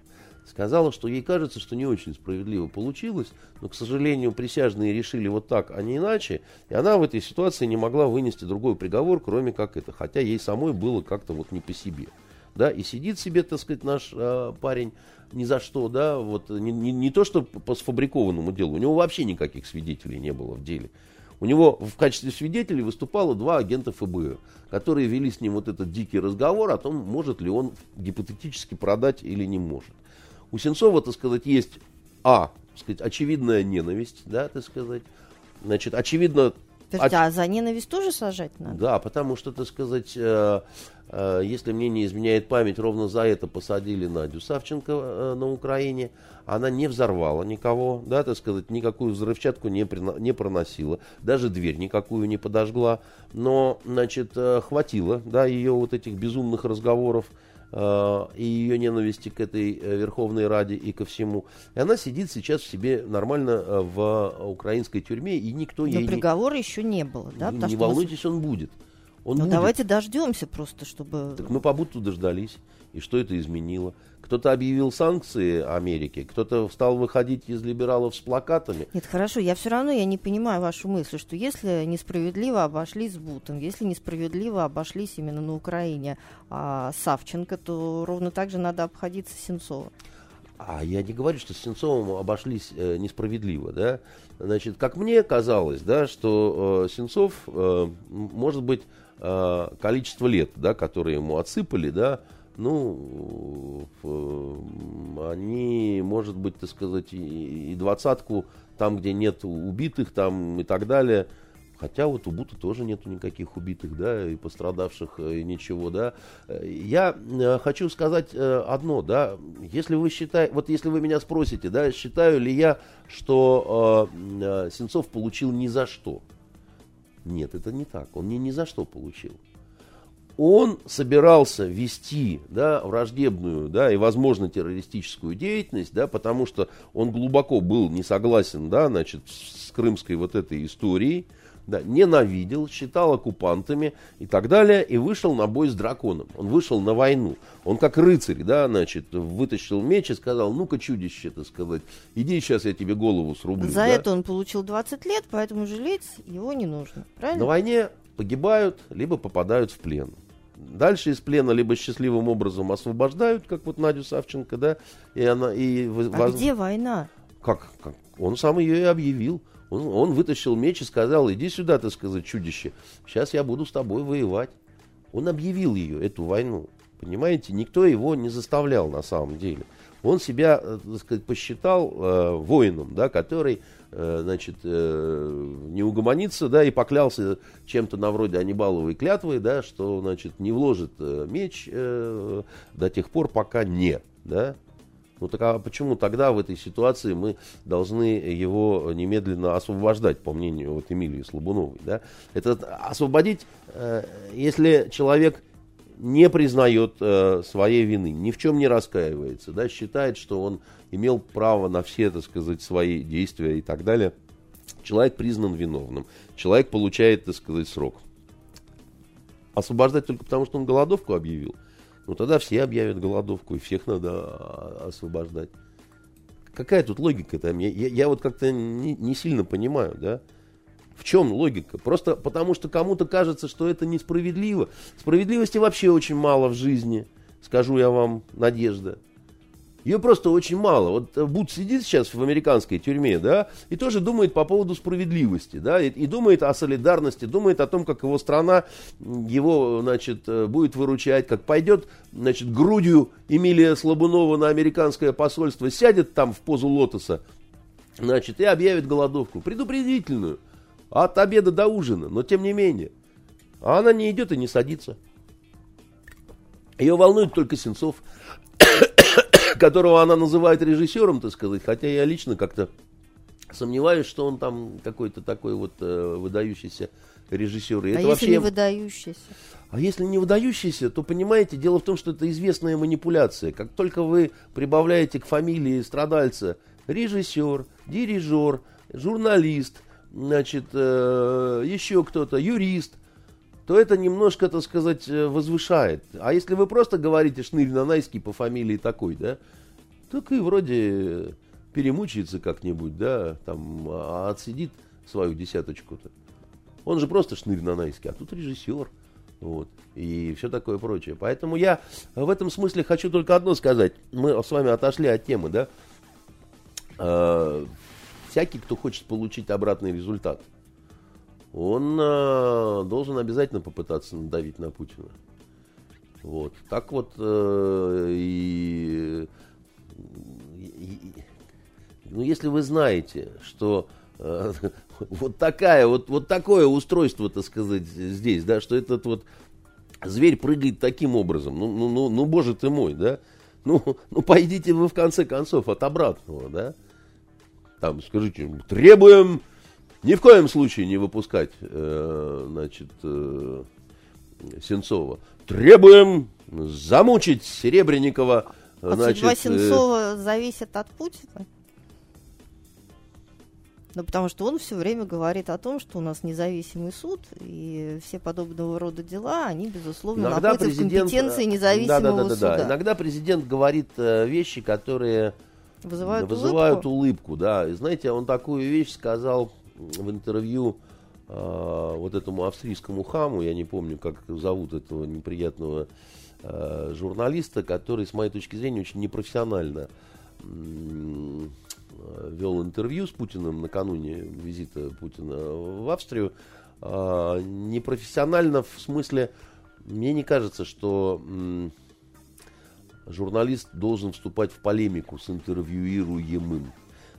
сказала, что ей кажется, что не очень справедливо получилось, но, к сожалению, присяжные решили вот так, а не иначе, и она в этой ситуации не могла вынести другой приговор, кроме как это, хотя ей самой было как-то вот не по себе. Да, и сидит себе, так сказать, наш э, парень ни за что, да, вот не, не, не то, что по сфабрикованному делу, у него вообще никаких свидетелей не было в деле. У него в качестве свидетелей выступало два агента ФБР, которые вели с ним вот этот дикий разговор о том, может ли он гипотетически продать или не может. У Сенцова, так сказать, есть, а, так сказать, очевидная ненависть, да, так сказать, значит, очевидно... Подожди, а за ненависть тоже сажать надо? Да, потому что, так сказать, э, э, если мне не изменяет память, ровно за это посадили Надю Савченко э, на Украине. Она не взорвала никого, да, так сказать, никакую взрывчатку не, прино, не проносила, даже дверь никакую не подожгла. Но, значит, э, хватило, да, ее вот этих безумных разговоров и ее ненависти к этой э, Верховной Раде и ко всему. И она сидит сейчас в себе нормально э, в украинской тюрьме, и никто Но ей... приговора не... еще не было, да? Не, не волнуйтесь, мы... он будет. Он ну будет. давайте дождемся просто, чтобы... Так мы по будто дождались. И что это изменило? Кто-то объявил санкции Америке, кто-то стал выходить из либералов с плакатами. Нет, хорошо, я все равно я не понимаю вашу мысль, что если несправедливо обошлись с Бутом, если несправедливо обошлись именно на Украине а, Савченко, то ровно так же надо обходиться Сенцова. А я не говорю, что с Сенцовым обошлись э, несправедливо, да. Значит, как мне казалось, да, что э, Сенцов, э, может быть, э, количество лет, да, которые ему отсыпали, да, ну, они, может быть, так сказать, и двадцатку там, где нет убитых, там и так далее. Хотя вот у Бута тоже нету никаких убитых, да, и пострадавших, и ничего, да. Я э, хочу сказать э, одно, да, если вы считаете, вот если вы меня спросите, да, считаю ли я, что э, Сенцов получил ни за что. Нет, это не так, он не ни за что получил он собирался вести да, враждебную да, и, возможно, террористическую деятельность, да, потому что он глубоко был не согласен да, значит, с крымской вот этой историей, да, ненавидел, считал оккупантами и так далее, и вышел на бой с драконом. Он вышел на войну. Он как рыцарь, да, значит, вытащил меч и сказал, ну-ка, чудище, так сказать, иди сейчас я тебе голову срублю. За да? это он получил 20 лет, поэтому жалеть его не нужно, правильно? На войне погибают, либо попадают в плен. Дальше из плена либо счастливым образом освобождают, как вот Надю Савченко, да, и она... И, а воз... где война? Как, как? Он сам ее и объявил. Он, он вытащил меч и сказал, иди сюда, так сказать, чудище, сейчас я буду с тобой воевать. Он объявил ее, эту войну. Понимаете, никто его не заставлял на самом деле. Он себя, э, так сказать, посчитал э, воином, да, который значит, э, не угомонится, да, и поклялся чем-то на вроде Анибаловой клятвы, да, что, значит, не вложит э, меч до тех пор, пока не, да. Ну так а почему тогда в этой ситуации мы должны его немедленно освобождать, по мнению вот Эмилии Слабуновой, да? Это освободить, если человек не признает э, своей вины, ни в чем не раскаивается, да, считает, что он имел право на все, так сказать, свои действия и так далее, человек признан виновным, человек получает, так сказать, срок. Освобождать только потому, что он голодовку объявил, ну тогда все объявят голодовку, и всех надо а, освобождать. Какая тут логика там? Я, я, я вот как-то не, не сильно понимаю, да? В чем логика? Просто потому, что кому-то кажется, что это несправедливо. Справедливости вообще очень мало в жизни, скажу я вам, Надежда. Ее просто очень мало. Вот Буд сидит сейчас в американской тюрьме, да, и тоже думает по поводу справедливости, да, и, и думает о солидарности, думает о том, как его страна его, значит, будет выручать, как пойдет, значит, грудью Эмилия Слабунова на американское посольство, сядет там в позу лотоса, значит, и объявит голодовку, предупредительную. От обеда до ужина, но тем не менее. А она не идет и не садится. Ее волнует только Сенцов, которого она называет режиссером, так сказать, хотя я лично как-то сомневаюсь, что он там какой-то такой вот э, выдающийся режиссер. И а это если вообще... не выдающийся? А если не выдающийся, то понимаете, дело в том, что это известная манипуляция. Как только вы прибавляете к фамилии страдальца режиссер, дирижер, журналист, значит, э, еще кто-то, юрист, то это немножко, так сказать, э, возвышает. А если вы просто говорите Шнырь Нанайский по фамилии такой, да, так и вроде перемучается как-нибудь, да, там, а отсидит свою десяточку-то. Он же просто Шнырь Нанайский, а тут режиссер. Вот, и все такое прочее. Поэтому я в этом смысле хочу только одно сказать. Мы с вами отошли от темы, да. Всякий, кто хочет получить обратный результат, он э, должен обязательно попытаться надавить на Путина. Вот. Так вот э, и, и, ну, если вы знаете, что э, вот такая вот вот такое устройство, так сказать, здесь, да, что этот вот зверь прыгает таким образом, ну, ну, ну, ну, боже ты мой, да, ну, ну, пойдите вы в конце концов от обратного, да, там, скажите, требуем ни в коем случае не выпускать, э, значит, э, Сенцова. Требуем замучить Серебренникова. А значит, судьба э, Сенцова э, зависит от Путина? Ну, потому что он все время говорит о том, что у нас независимый суд, и все подобного рода дела, они, безусловно, Иногда находятся в президент, компетенции э, независимого да, да, да, да, суда. да. Иногда президент говорит э, вещи, которые Вызывают, вызывают улыбку. улыбку, да. И знаете, он такую вещь сказал в интервью э, вот этому австрийскому хаму, я не помню, как зовут этого неприятного э, журналиста, который, с моей точки зрения, очень непрофессионально э, вел интервью с Путиным накануне визита Путина в Австрию. Э, непрофессионально в смысле, мне не кажется, что м, журналист должен вступать в полемику с интервьюируемым.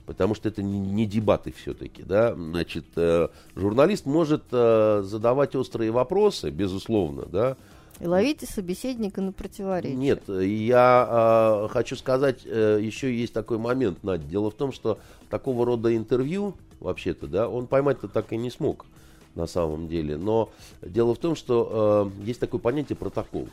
Потому что это не, не дебаты все-таки, да. Значит, э, журналист может э, задавать острые вопросы, безусловно, да. И ловите собеседника на противоречие. Нет, я э, хочу сказать, э, еще есть такой момент, Надя. Дело в том, что такого рода интервью, вообще-то, да, он поймать-то так и не смог на самом деле. Но дело в том, что э, есть такое понятие протокол.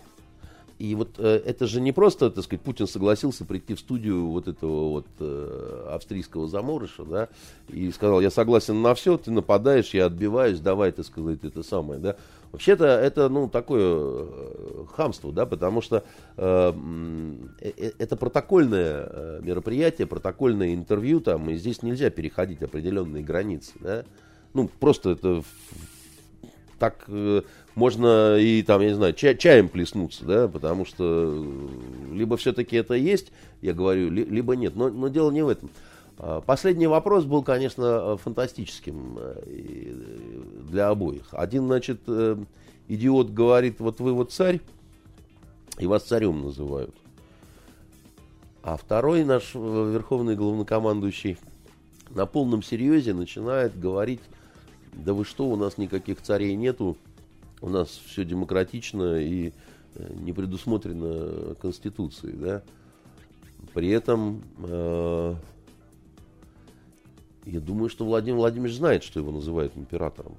И вот э, это же не просто, так сказать, Путин согласился прийти в студию вот этого вот э, австрийского заморыша, да, и сказал, я согласен на все, ты нападаешь, я отбиваюсь, давай, так сказать, это самое, да. Вообще-то это, ну, такое э, хамство, да, потому что э, э, э, это протокольное э, мероприятие, протокольное интервью, там, и здесь нельзя переходить определенные границы, да. Ну, просто это так э, можно и там, я не знаю, ча- чаем плеснуться, да, потому что э, либо все-таки это есть, я говорю, ли- либо нет. Но, но дело не в этом. А, Последний вопрос был, конечно, фантастическим э, и, э, для обоих. Один, значит, идиот говорит, вот вы вот царь, и вас царем называют. А второй наш верховный главнокомандующий на полном серьезе начинает говорить, да вы что, у нас никаких царей нету, у нас все демократично и э, не предусмотрено Конституцией, да. При этом э, я думаю, что Владимир Владимирович знает, что его называют императором.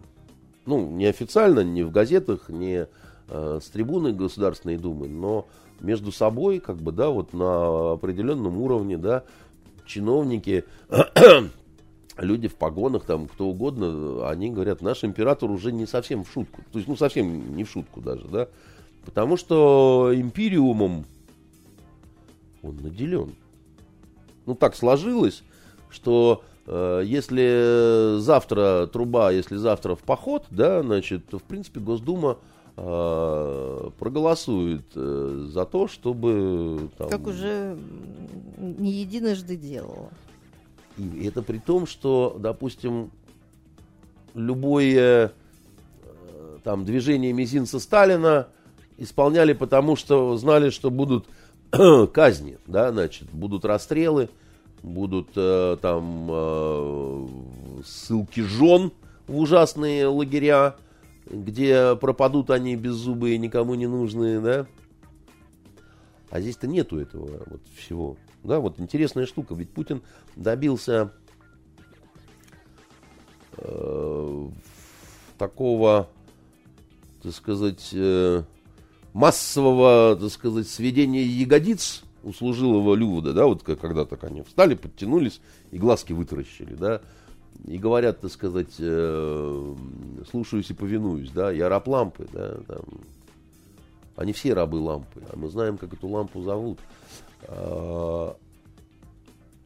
Ну, неофициально, не в газетах, не э, с трибуны Государственной Думы, но между собой, как бы, да, вот на определенном уровне, да, чиновники, люди в погонах, там, кто угодно, они говорят, наш император уже не совсем в шутку. То есть, ну, совсем не в шутку даже, да. Потому что империумом он наделен. Ну, так сложилось, что э, если завтра труба, если завтра в поход, да, значит, то, в принципе, Госдума э, проголосует э, за то, чтобы... Там, Как уже не единожды делала. И это при том, что, допустим, любое э, там движение мизинца Сталина исполняли потому, что знали, что будут казни, да, значит, будут расстрелы, будут э, там э, ссылки жен в ужасные лагеря, где пропадут они беззубые, никому не нужные, да. А здесь-то нету этого вот всего. Да, вот интересная штука. Ведь Путин добился э, такого, так сказать, э, массового, так сказать, сведения ягодиц у служилого Люда, да, вот когда-то они встали, подтянулись и глазки вытаращили, да, и говорят, так сказать, э, слушаюсь и повинуюсь, да, я раб лампы, да, там, они все рабы лампы, а мы знаем, как эту лампу зовут. А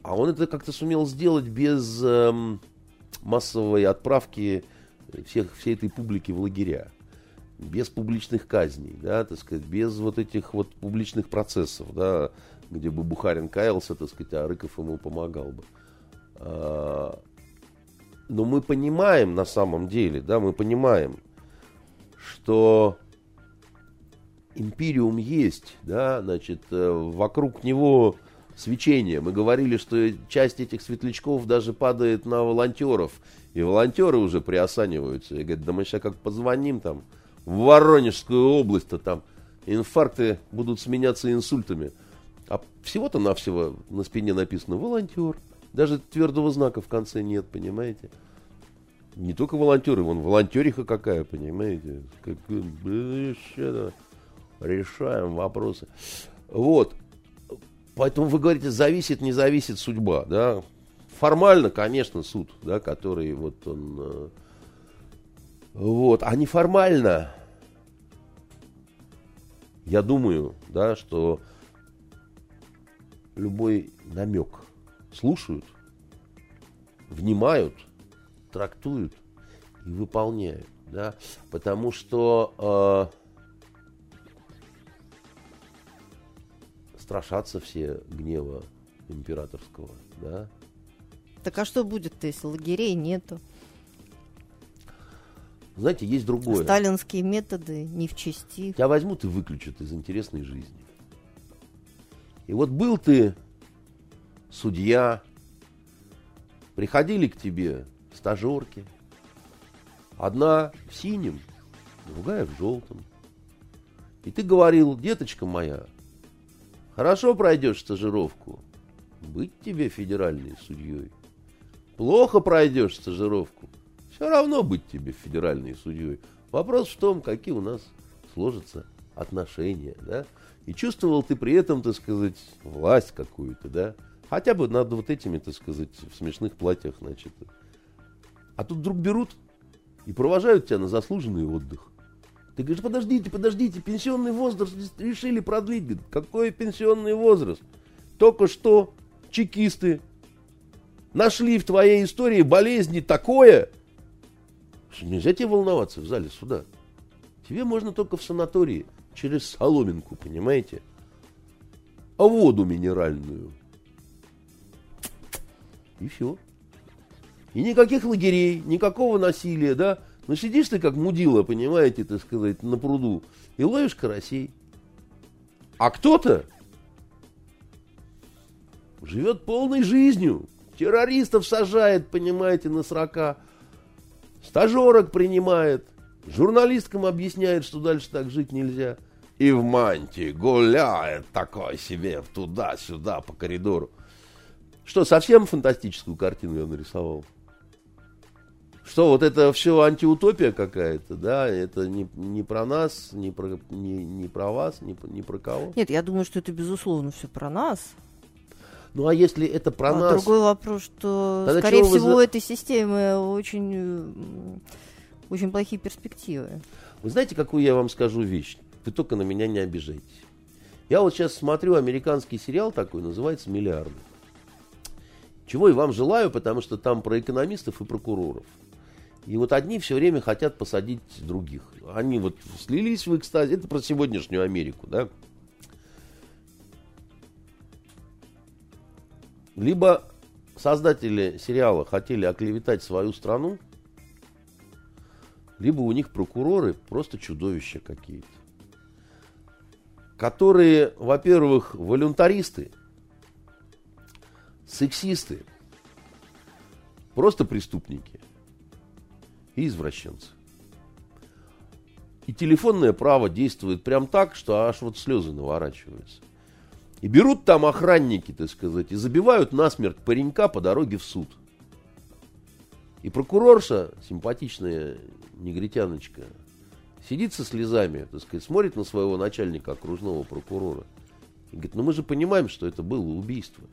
а он это как-то сумел сделать без эм, массовой отправки всех, всей этой публики в лагеря. Без публичных казней, да, так сказать, без вот этих вот публичных процессов, да, где бы Бухарин каялся, так сказать, а Рыков ему помогал бы. А, но мы понимаем на самом деле, да, мы понимаем, что империум есть, да, значит, э, вокруг него свечение. Мы говорили, что часть этих светлячков даже падает на волонтеров, и волонтеры уже приосаниваются. И говорят, да мы сейчас как позвоним там в Воронежскую область-то там инфаркты будут сменяться инсультами. А всего-то навсего на спине написано волонтер. Даже твердого знака в конце нет, понимаете? Не только волонтеры, вон волонтериха какая, понимаете? Как, что-то решаем вопросы. Вот. Поэтому вы говорите, зависит, не зависит судьба, да? формально, конечно, суд, да, который вот он... Э, вот, а неформально, я думаю, да, что любой намек слушают, внимают, трактуют и выполняют, да, потому что страшатся все гнева императорского, да. Так а что будет-то, если лагерей нету? Знаете, есть другое. Сталинские методы не в чести. Тебя возьмут и выключат из интересной жизни. И вот был ты судья, приходили к тебе стажерки, одна в синем, другая в желтом. И ты говорил, деточка моя, хорошо пройдешь стажировку, быть тебе федеральной судьей. Плохо пройдешь стажировку, все равно быть тебе федеральной судьей. Вопрос в том, какие у нас сложатся отношения, да? И чувствовал ты при этом, так сказать, власть какую-то, да? Хотя бы над вот этими, так сказать, в смешных платьях, значит. А тут вдруг берут и провожают тебя на заслуженный отдых. Ты говоришь, подождите, подождите, пенсионный возраст решили продлить. Говорит, какой пенсионный возраст? Только что чекисты нашли в твоей истории болезни такое, Нельзя тебе волноваться в зале суда. Тебе можно только в санатории, через соломинку, понимаете? А воду минеральную. И все. И никаких лагерей, никакого насилия, да? Но сидишь ты как мудила, понимаете, так сказать, на пруду и ловишь карасей. А кто-то живет полной жизнью. Террористов сажает, понимаете, на срока стажерок принимает, журналисткам объясняет, что дальше так жить нельзя. И в мантии гуляет такой себе туда-сюда по коридору. Что, совсем фантастическую картину я нарисовал? Что, вот это все антиутопия какая-то, да? Это не, не про нас, не про, не, не про вас, не, не про кого? Нет, я думаю, что это безусловно все про нас. Ну а если это про а нас... Другой вопрос, что, Тогда скорее всего, вы... у этой системы очень, очень плохие перспективы. Вы знаете, какую я вам скажу вещь? Вы только на меня не обижайтесь. Я вот сейчас смотрю американский сериал такой, называется «Миллиарды». Чего и вам желаю, потому что там про экономистов и прокуроров. И вот одни все время хотят посадить других. Они вот слились в экстазе. Это про сегодняшнюю Америку, да? Либо создатели сериала хотели оклеветать свою страну, либо у них прокуроры просто чудовища какие-то. Которые, во-первых, волюнтаристы, сексисты, просто преступники и извращенцы. И телефонное право действует прям так, что аж вот слезы наворачиваются. И берут там охранники, так сказать, и забивают насмерть паренька по дороге в суд. И прокурорша, симпатичная негритяночка, сидит со слезами, так сказать, смотрит на своего начальника окружного прокурора. И говорит, ну мы же понимаем, что это было убийство.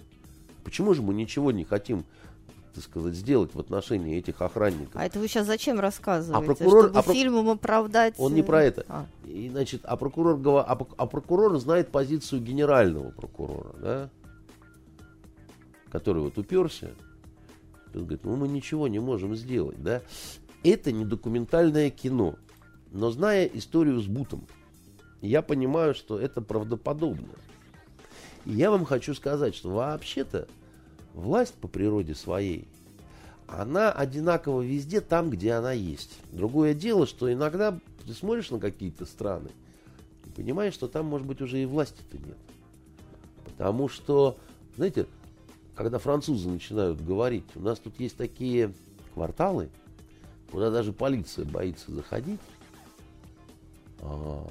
Почему же мы ничего не хотим так сказать, сделать в отношении этих охранников. А это вы сейчас зачем рассказываете? А прокурор, Чтобы а про... фильмом оправдать... Он не про это. А. И, значит, а прокурор, а, а прокурор знает позицию генерального прокурора, да? Который вот уперся. Он говорит, ну мы ничего не можем сделать, да? Это не документальное кино. Но зная историю с Бутом, я понимаю, что это правдоподобно. И я вам хочу сказать, что вообще-то власть по природе своей, она одинакова везде там, где она есть. Другое дело, что иногда ты смотришь на какие-то страны и понимаешь, что там, может быть, уже и власти-то нет. Потому что, знаете, когда французы начинают говорить, у нас тут есть такие кварталы, куда даже полиция боится заходить. А,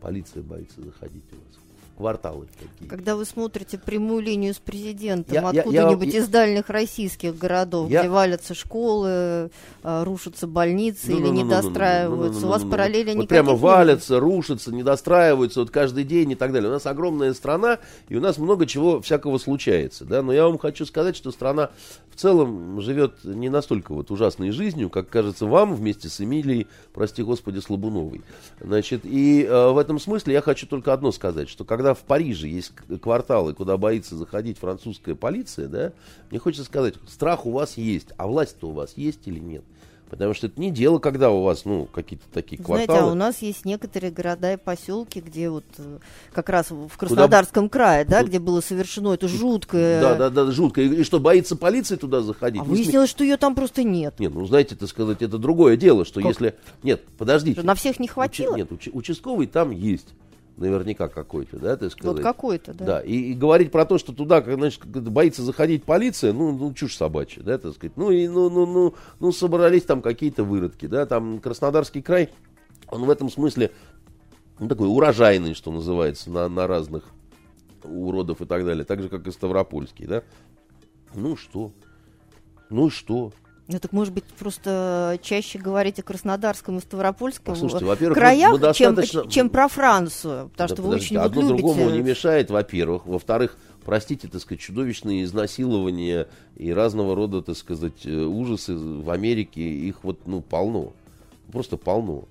полиция боится заходить у вас кварталы такие. Когда вы смотрите прямую линию с президентом откуда-нибудь из дальних российских городов, я, где валятся школы, рушатся больницы ну, или ну, недостраиваются, ну, ну, ну, ну, у вас ну, параллели вот никаких прямо валятся, рушатся, недостраиваются вот каждый день и так далее. У нас огромная страна, и у нас много чего всякого случается, да, но я вам хочу сказать, что страна в целом живет не настолько вот ужасной жизнью, как кажется вам вместе с Эмилией, прости господи, Слабуновой. Значит, и э, в этом смысле я хочу только одно сказать, что когда в Париже есть кварталы, куда боится заходить французская полиция, да, мне хочется сказать, страх у вас есть, а власть-то у вас есть или нет? Потому что это не дело, когда у вас, ну, какие-то такие Знаете, кварталы. а у нас есть некоторые города и поселки, где вот э, как раз в Краснодарском крае, да, Куда- где было совершено это жуткое. Да, да, да, жутко. И, и что, боится полиции туда заходить? А Ну, сме- выяснилось, что ее там просто нет. Нет, ну знаете, так сказать, это другое дело, что Как? если... Нет, подождите. Что, на всех не хватило? Нет, учи- участковый там есть. Наверняка какой-то, да, так сказать. вот какой-то, да. Да, и, и говорить про то, что туда, значит, боится заходить полиция, ну, ну, чушь собачья, да, так сказать. Ну, и, ну, ну, ну, ну, собрались там какие-то выродки, да, там Краснодарский край, он в этом смысле, ну, такой урожайный, что называется, на, на разных уродов и так далее, так же, как и Ставропольский, да. Ну, что? Ну, что? Ну, так, может быть, просто чаще говорить о Краснодарском и Ставропольском Послушайте, э, во-первых, краях, мы чем, достаточно- чем про Францию. Потому Да что вы очень одно любите... другому не мешает, во-первых. Во-вторых, простите, так сказать, чудовищные изнасилования и разного рода, так сказать, э, ужасы в Америке, их вот, ну, полно. Просто полно.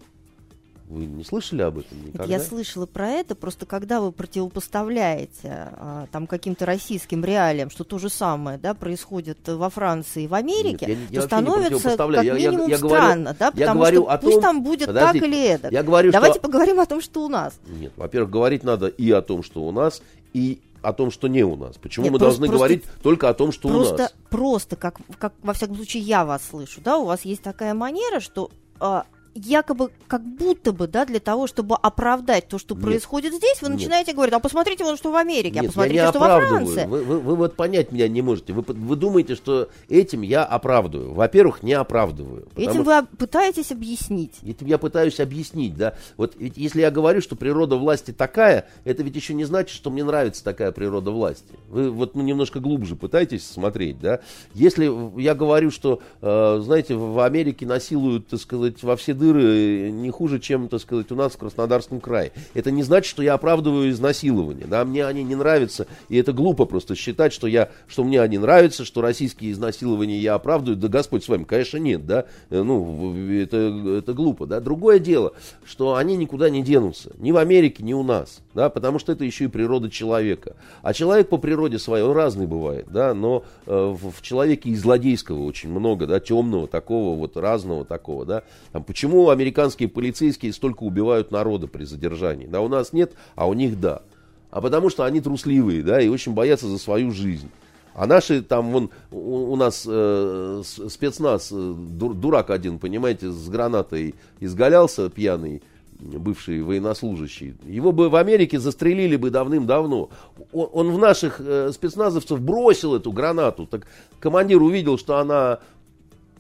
Вы не слышали об этом Это никогда? я слышала про это, просто когда вы противопоставляете а, там каким-то российским реалиям, что то же самое, да, происходит во Франции и в Америке, Нет, я я то становится как противопоставляю. Я- я- минимум я говорю- странно, да, я потому говорю что о пусть том- там будет Подождите, так или это. я говорю, Давайте что- поговорим о том, что у нас. Нет, во-первых, говорить надо и о том, что у нас, и о том, что не у нас. Почему Нет, мы просто- должны просто- говорить только о том, что у просто, нас? просто как, как во всяком случае я вас слышу, да, у вас есть такая манера, что а, якобы как будто бы, да, для того, чтобы оправдать то, что Нет. происходит здесь, вы Нет. начинаете говорить, а посмотрите вон, что в Америке, а Нет, посмотрите, я не что во. Франции. Вы, вы- вы вот понять меня не можете. Вы, вы думаете, что этим я оправдываю. Во-первых, не оправдываю. Этим вы пытаетесь объяснить. Этим я пытаюсь объяснить, да. Вот ведь если я говорю, что природа власти такая, это ведь еще не значит, что мне нравится такая природа власти. Вы вот ну, немножко глубже пытаетесь смотреть, да. Если я говорю, что, э, знаете, в Америке насилуют, так сказать, во все дыры не хуже, чем, так сказать, у нас в Краснодарском крае. Это не значит, что я оправдываю изнасилование, да. Мне они не нравятся, и это глупо просто считать, что я, что мне они нравятся, что российские изнасилования я оправдываю. Да Господь с вами, конечно, нет, да. Э, Ну, это, это глупо, да. Другое дело, что они никуда не денутся. Ни в Америке, ни у нас, да, потому что это еще и природа человека. А человек по природе своей, он разный бывает, да, но э, в, в человеке и злодейского очень много, да, темного такого, вот разного такого, да. Там, почему американские полицейские столько убивают народа при задержании? Да, у нас нет, а у них да. А потому что они трусливые, да, и очень боятся за свою жизнь. А наши там, вон, у, у нас э, спецназ, э, дур- дурак один, понимаете, с гранатой изгалялся пьяный, бывший военнослужащий. Его бы в Америке застрелили бы давным-давно. Он, он в наших э, спецназовцев бросил эту гранату. Так командир увидел, что она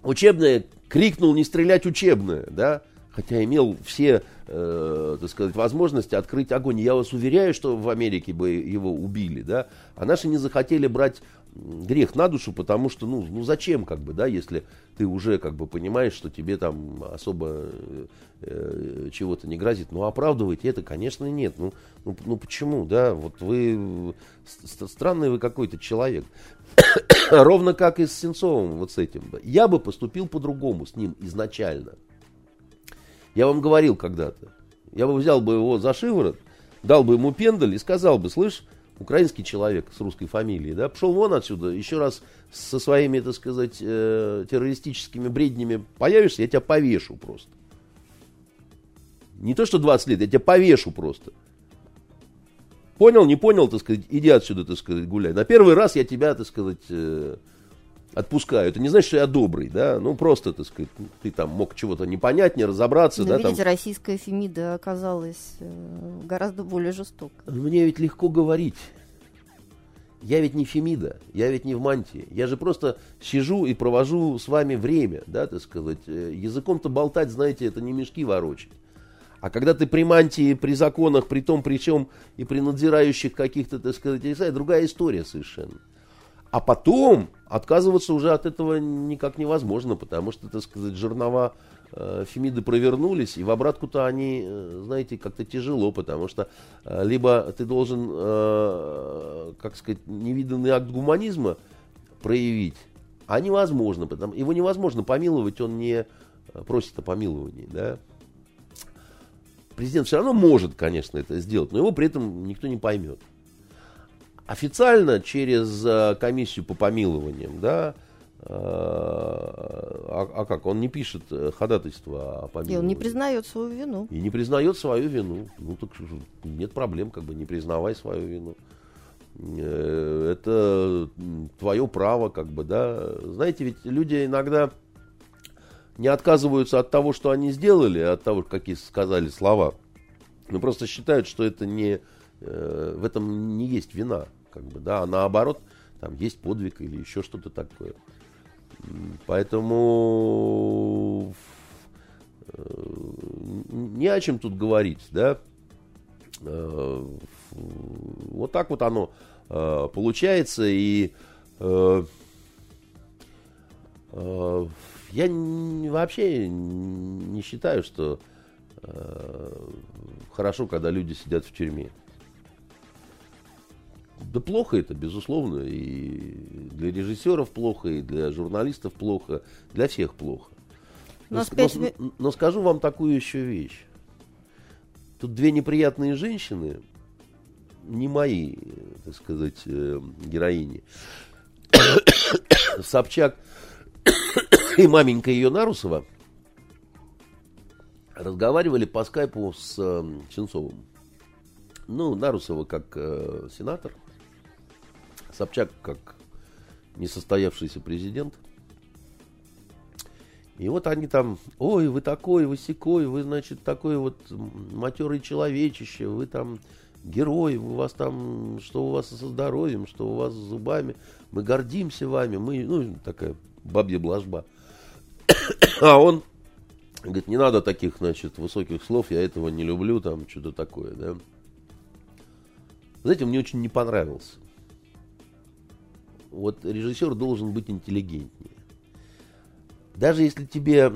учебная, крикнул не стрелять учебная, да, хотя имел все, э, так сказать, возможности открыть огонь. Я вас уверяю, что в Америке бы его убили, да, а наши не захотели брать грех на душу, потому что, ну, ну зачем, как бы, да, если ты уже, как бы, понимаешь, что тебе там особо э, э, чего-то не грозит. Ну, оправдывать это, конечно, нет. Ну, ну, ну почему, да, вот вы, ст- странный вы какой-то человек. Ровно как и с Сенцовым вот с этим. Я бы поступил по-другому с ним изначально. Я вам говорил когда-то. Я бы взял бы его за шиворот, дал бы ему пендаль и сказал бы, слышь, украинский человек с русской фамилией, да, пошел вон отсюда, еще раз со своими, так сказать, э, террористическими бреднями появишься, я тебя повешу просто. Не то, что 20 лет, я тебя повешу просто. Понял, не понял, так сказать, иди отсюда, так сказать, гуляй. На первый раз я тебя, так сказать, э, отпускаю. Это не значит, что я добрый, да, ну просто, так сказать, ты там мог чего-то не понять, не разобраться, Но да, видите, там. российская Фемида оказалась э, гораздо более жестокой. Мне ведь легко говорить. Я ведь не Фемида, я ведь не в мантии. Я же просто сижу и провожу с вами время, да, так сказать. Э, Языком-то болтать, знаете, это не мешки ворочать. А когда ты при мантии, при законах, при том, при чем и при надзирающих каких-то, так сказать, другая история совершенно. А потом отказываться уже от этого никак невозможно, потому что, так сказать, жернова э, Фемиды провернулись, и в обратку-то они, э, знаете, как-то тяжело, потому что э, либо ты должен, как сказать, невиданный акт гуманизма проявить, а невозможно, потому его невозможно помиловать, он не просит о помиловании, да. Президент все равно может, конечно, это сделать, но его при этом никто не поймет официально через э, комиссию по помилованиям, да, э, а, а как? Он не пишет э, ходатайство о помиловании. И он не признает свою вину. И не признает свою вину. Ну, так нет проблем, как бы не признавай свою вину. Это твое право, как бы, да. Знаете, ведь люди иногда не отказываются от того, что они сделали, от того, какие сказали слова. Но просто считают, что это не, в этом не есть вина как бы, да, а наоборот, там есть подвиг или еще что-то такое. Поэтому э, не о чем тут говорить, да. Э, вот так вот оно э, получается, и я вообще не считаю, что хорошо, когда люди сидят в тюрьме. Да плохо это, безусловно. И для режиссеров плохо, и для журналистов плохо, для всех плохо. Но, но, но, но скажу вам такую еще вещь. Тут две неприятные женщины, не мои, так сказать, э, героини. Собчак и маменька ее Нарусова разговаривали по скайпу с э, Сенцовым. Ну, Нарусова как э, сенатор – Собчак как несостоявшийся президент. И вот они там, ой, вы такой, вы секой, вы, значит, такой вот матерый человечище, вы там герой, у вас там, что у вас со здоровьем, что у вас с зубами, мы гордимся вами, мы, ну, такая бабья блажба. А он говорит, не надо таких, значит, высоких слов, я этого не люблю, там, что-то такое, да. Знаете, мне очень не понравился вот режиссер должен быть интеллигентнее. Даже если тебе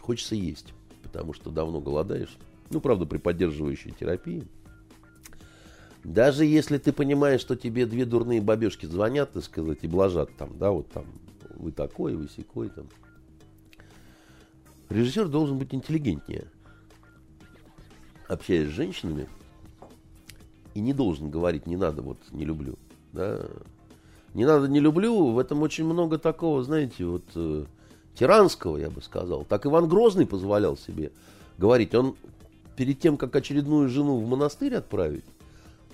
хочется есть, потому что давно голодаешь, ну, правда, при поддерживающей терапии, даже если ты понимаешь, что тебе две дурные бабешки звонят, так сказать, и блажат там, да, вот там, вы такой, вы секой там. Режиссер должен быть интеллигентнее, общаясь с женщинами, и не должен говорить, не надо, вот, не люблю, да, не надо, не люблю, в этом очень много такого, знаете, вот э, тиранского, я бы сказал. Так Иван Грозный позволял себе говорить. Он перед тем, как очередную жену в монастырь отправить,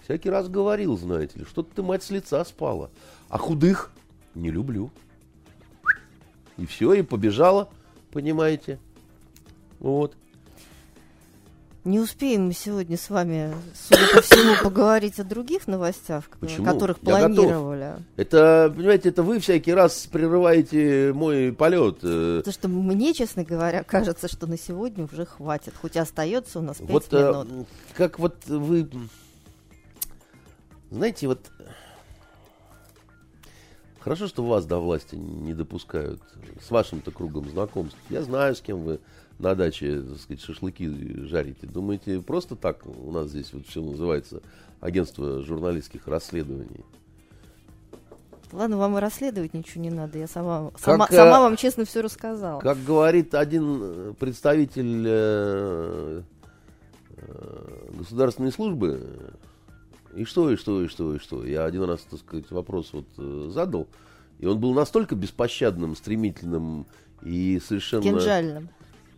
всякий раз говорил, знаете ли, что-то ты, мать, с лица спала. А худых не люблю. И все, и побежала, понимаете. Вот. Не успеем мы сегодня с вами, судя по всему, поговорить о других новостях, Почему? которых Я планировали. Готов. Это, понимаете, это вы всякий раз прерываете мой полет. Э. Потому что мне, честно говоря, кажется, что на сегодня уже хватит. Хоть остается у нас пять вот, э, минут. Как вот вы... Знаете, вот... Хорошо, что вас до власти не допускают с вашим-то кругом знакомств. Я знаю, с кем вы на даче, так сказать, шашлыки жарите. Думаете, просто так у нас здесь вот все называется агентство журналистских расследований? Ладно, вам и расследовать ничего не надо. Я сама, как, сама, сама вам честно все рассказала. Как говорит один представитель э, э, государственной службы, и что, и что, и что, и что. Я один раз, так сказать, вопрос вот э, задал, и он был настолько беспощадным, стремительным и совершенно... Кинжальным.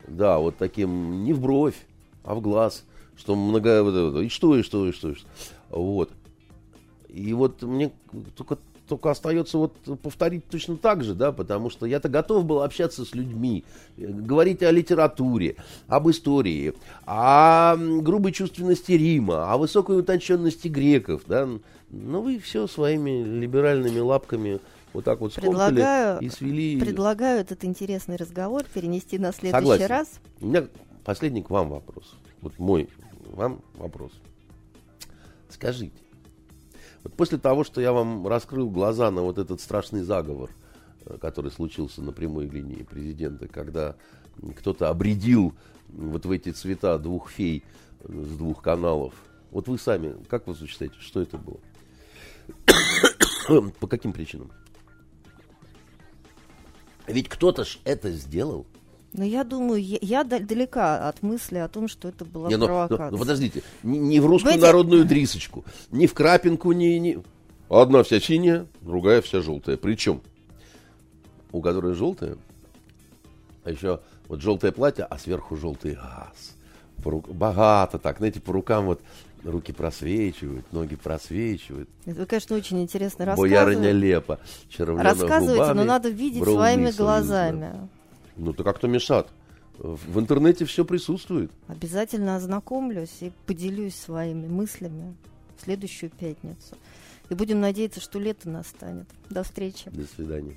Да, вот таким не в бровь, а в глаз. Что много... И что, и что, и что, и что. Вот. И вот мне только, только остается вот повторить точно так же, да, потому что я-то готов был общаться с людьми, говорить о литературе, об истории, о грубой чувственности Рима, о высокой утонченности греков, да. Но вы все своими либеральными лапками вот так вот предлагаю, и свели. Предлагаю этот интересный разговор перенести на следующий Согласен. раз. У меня последний к вам вопрос. Вот мой вам вопрос. Скажите, вот после того, что я вам раскрыл глаза на вот этот страшный заговор, э, который случился на прямой линии президента, когда кто-то обредил вот в эти цвета двух фей с двух каналов. Вот вы сами, как вы считаете, что это было? По каким причинам? Ведь кто-то ж это сделал. Но я думаю, я, я далека от мысли о том, что это была не, но, провокация. Но, но подождите, не, не в русскую Знаете... народную дрисочку, не в крапинку, не, не... Одна вся синяя, другая вся желтая. Причем у которой желтая, а еще вот желтое платье, а сверху желтый газ. Ру... Богато так, знаете, по рукам вот руки просвечивают, ноги просвечивают. Это, вы, конечно, очень интересно рассказываете. Боярыня лепа, Рассказывайте, губами, но надо видеть своими глазами. Да. Ну, то как-то мешат. В интернете все присутствует. Обязательно ознакомлюсь и поделюсь своими мыслями в следующую пятницу. И будем надеяться, что лето настанет. До встречи. До свидания.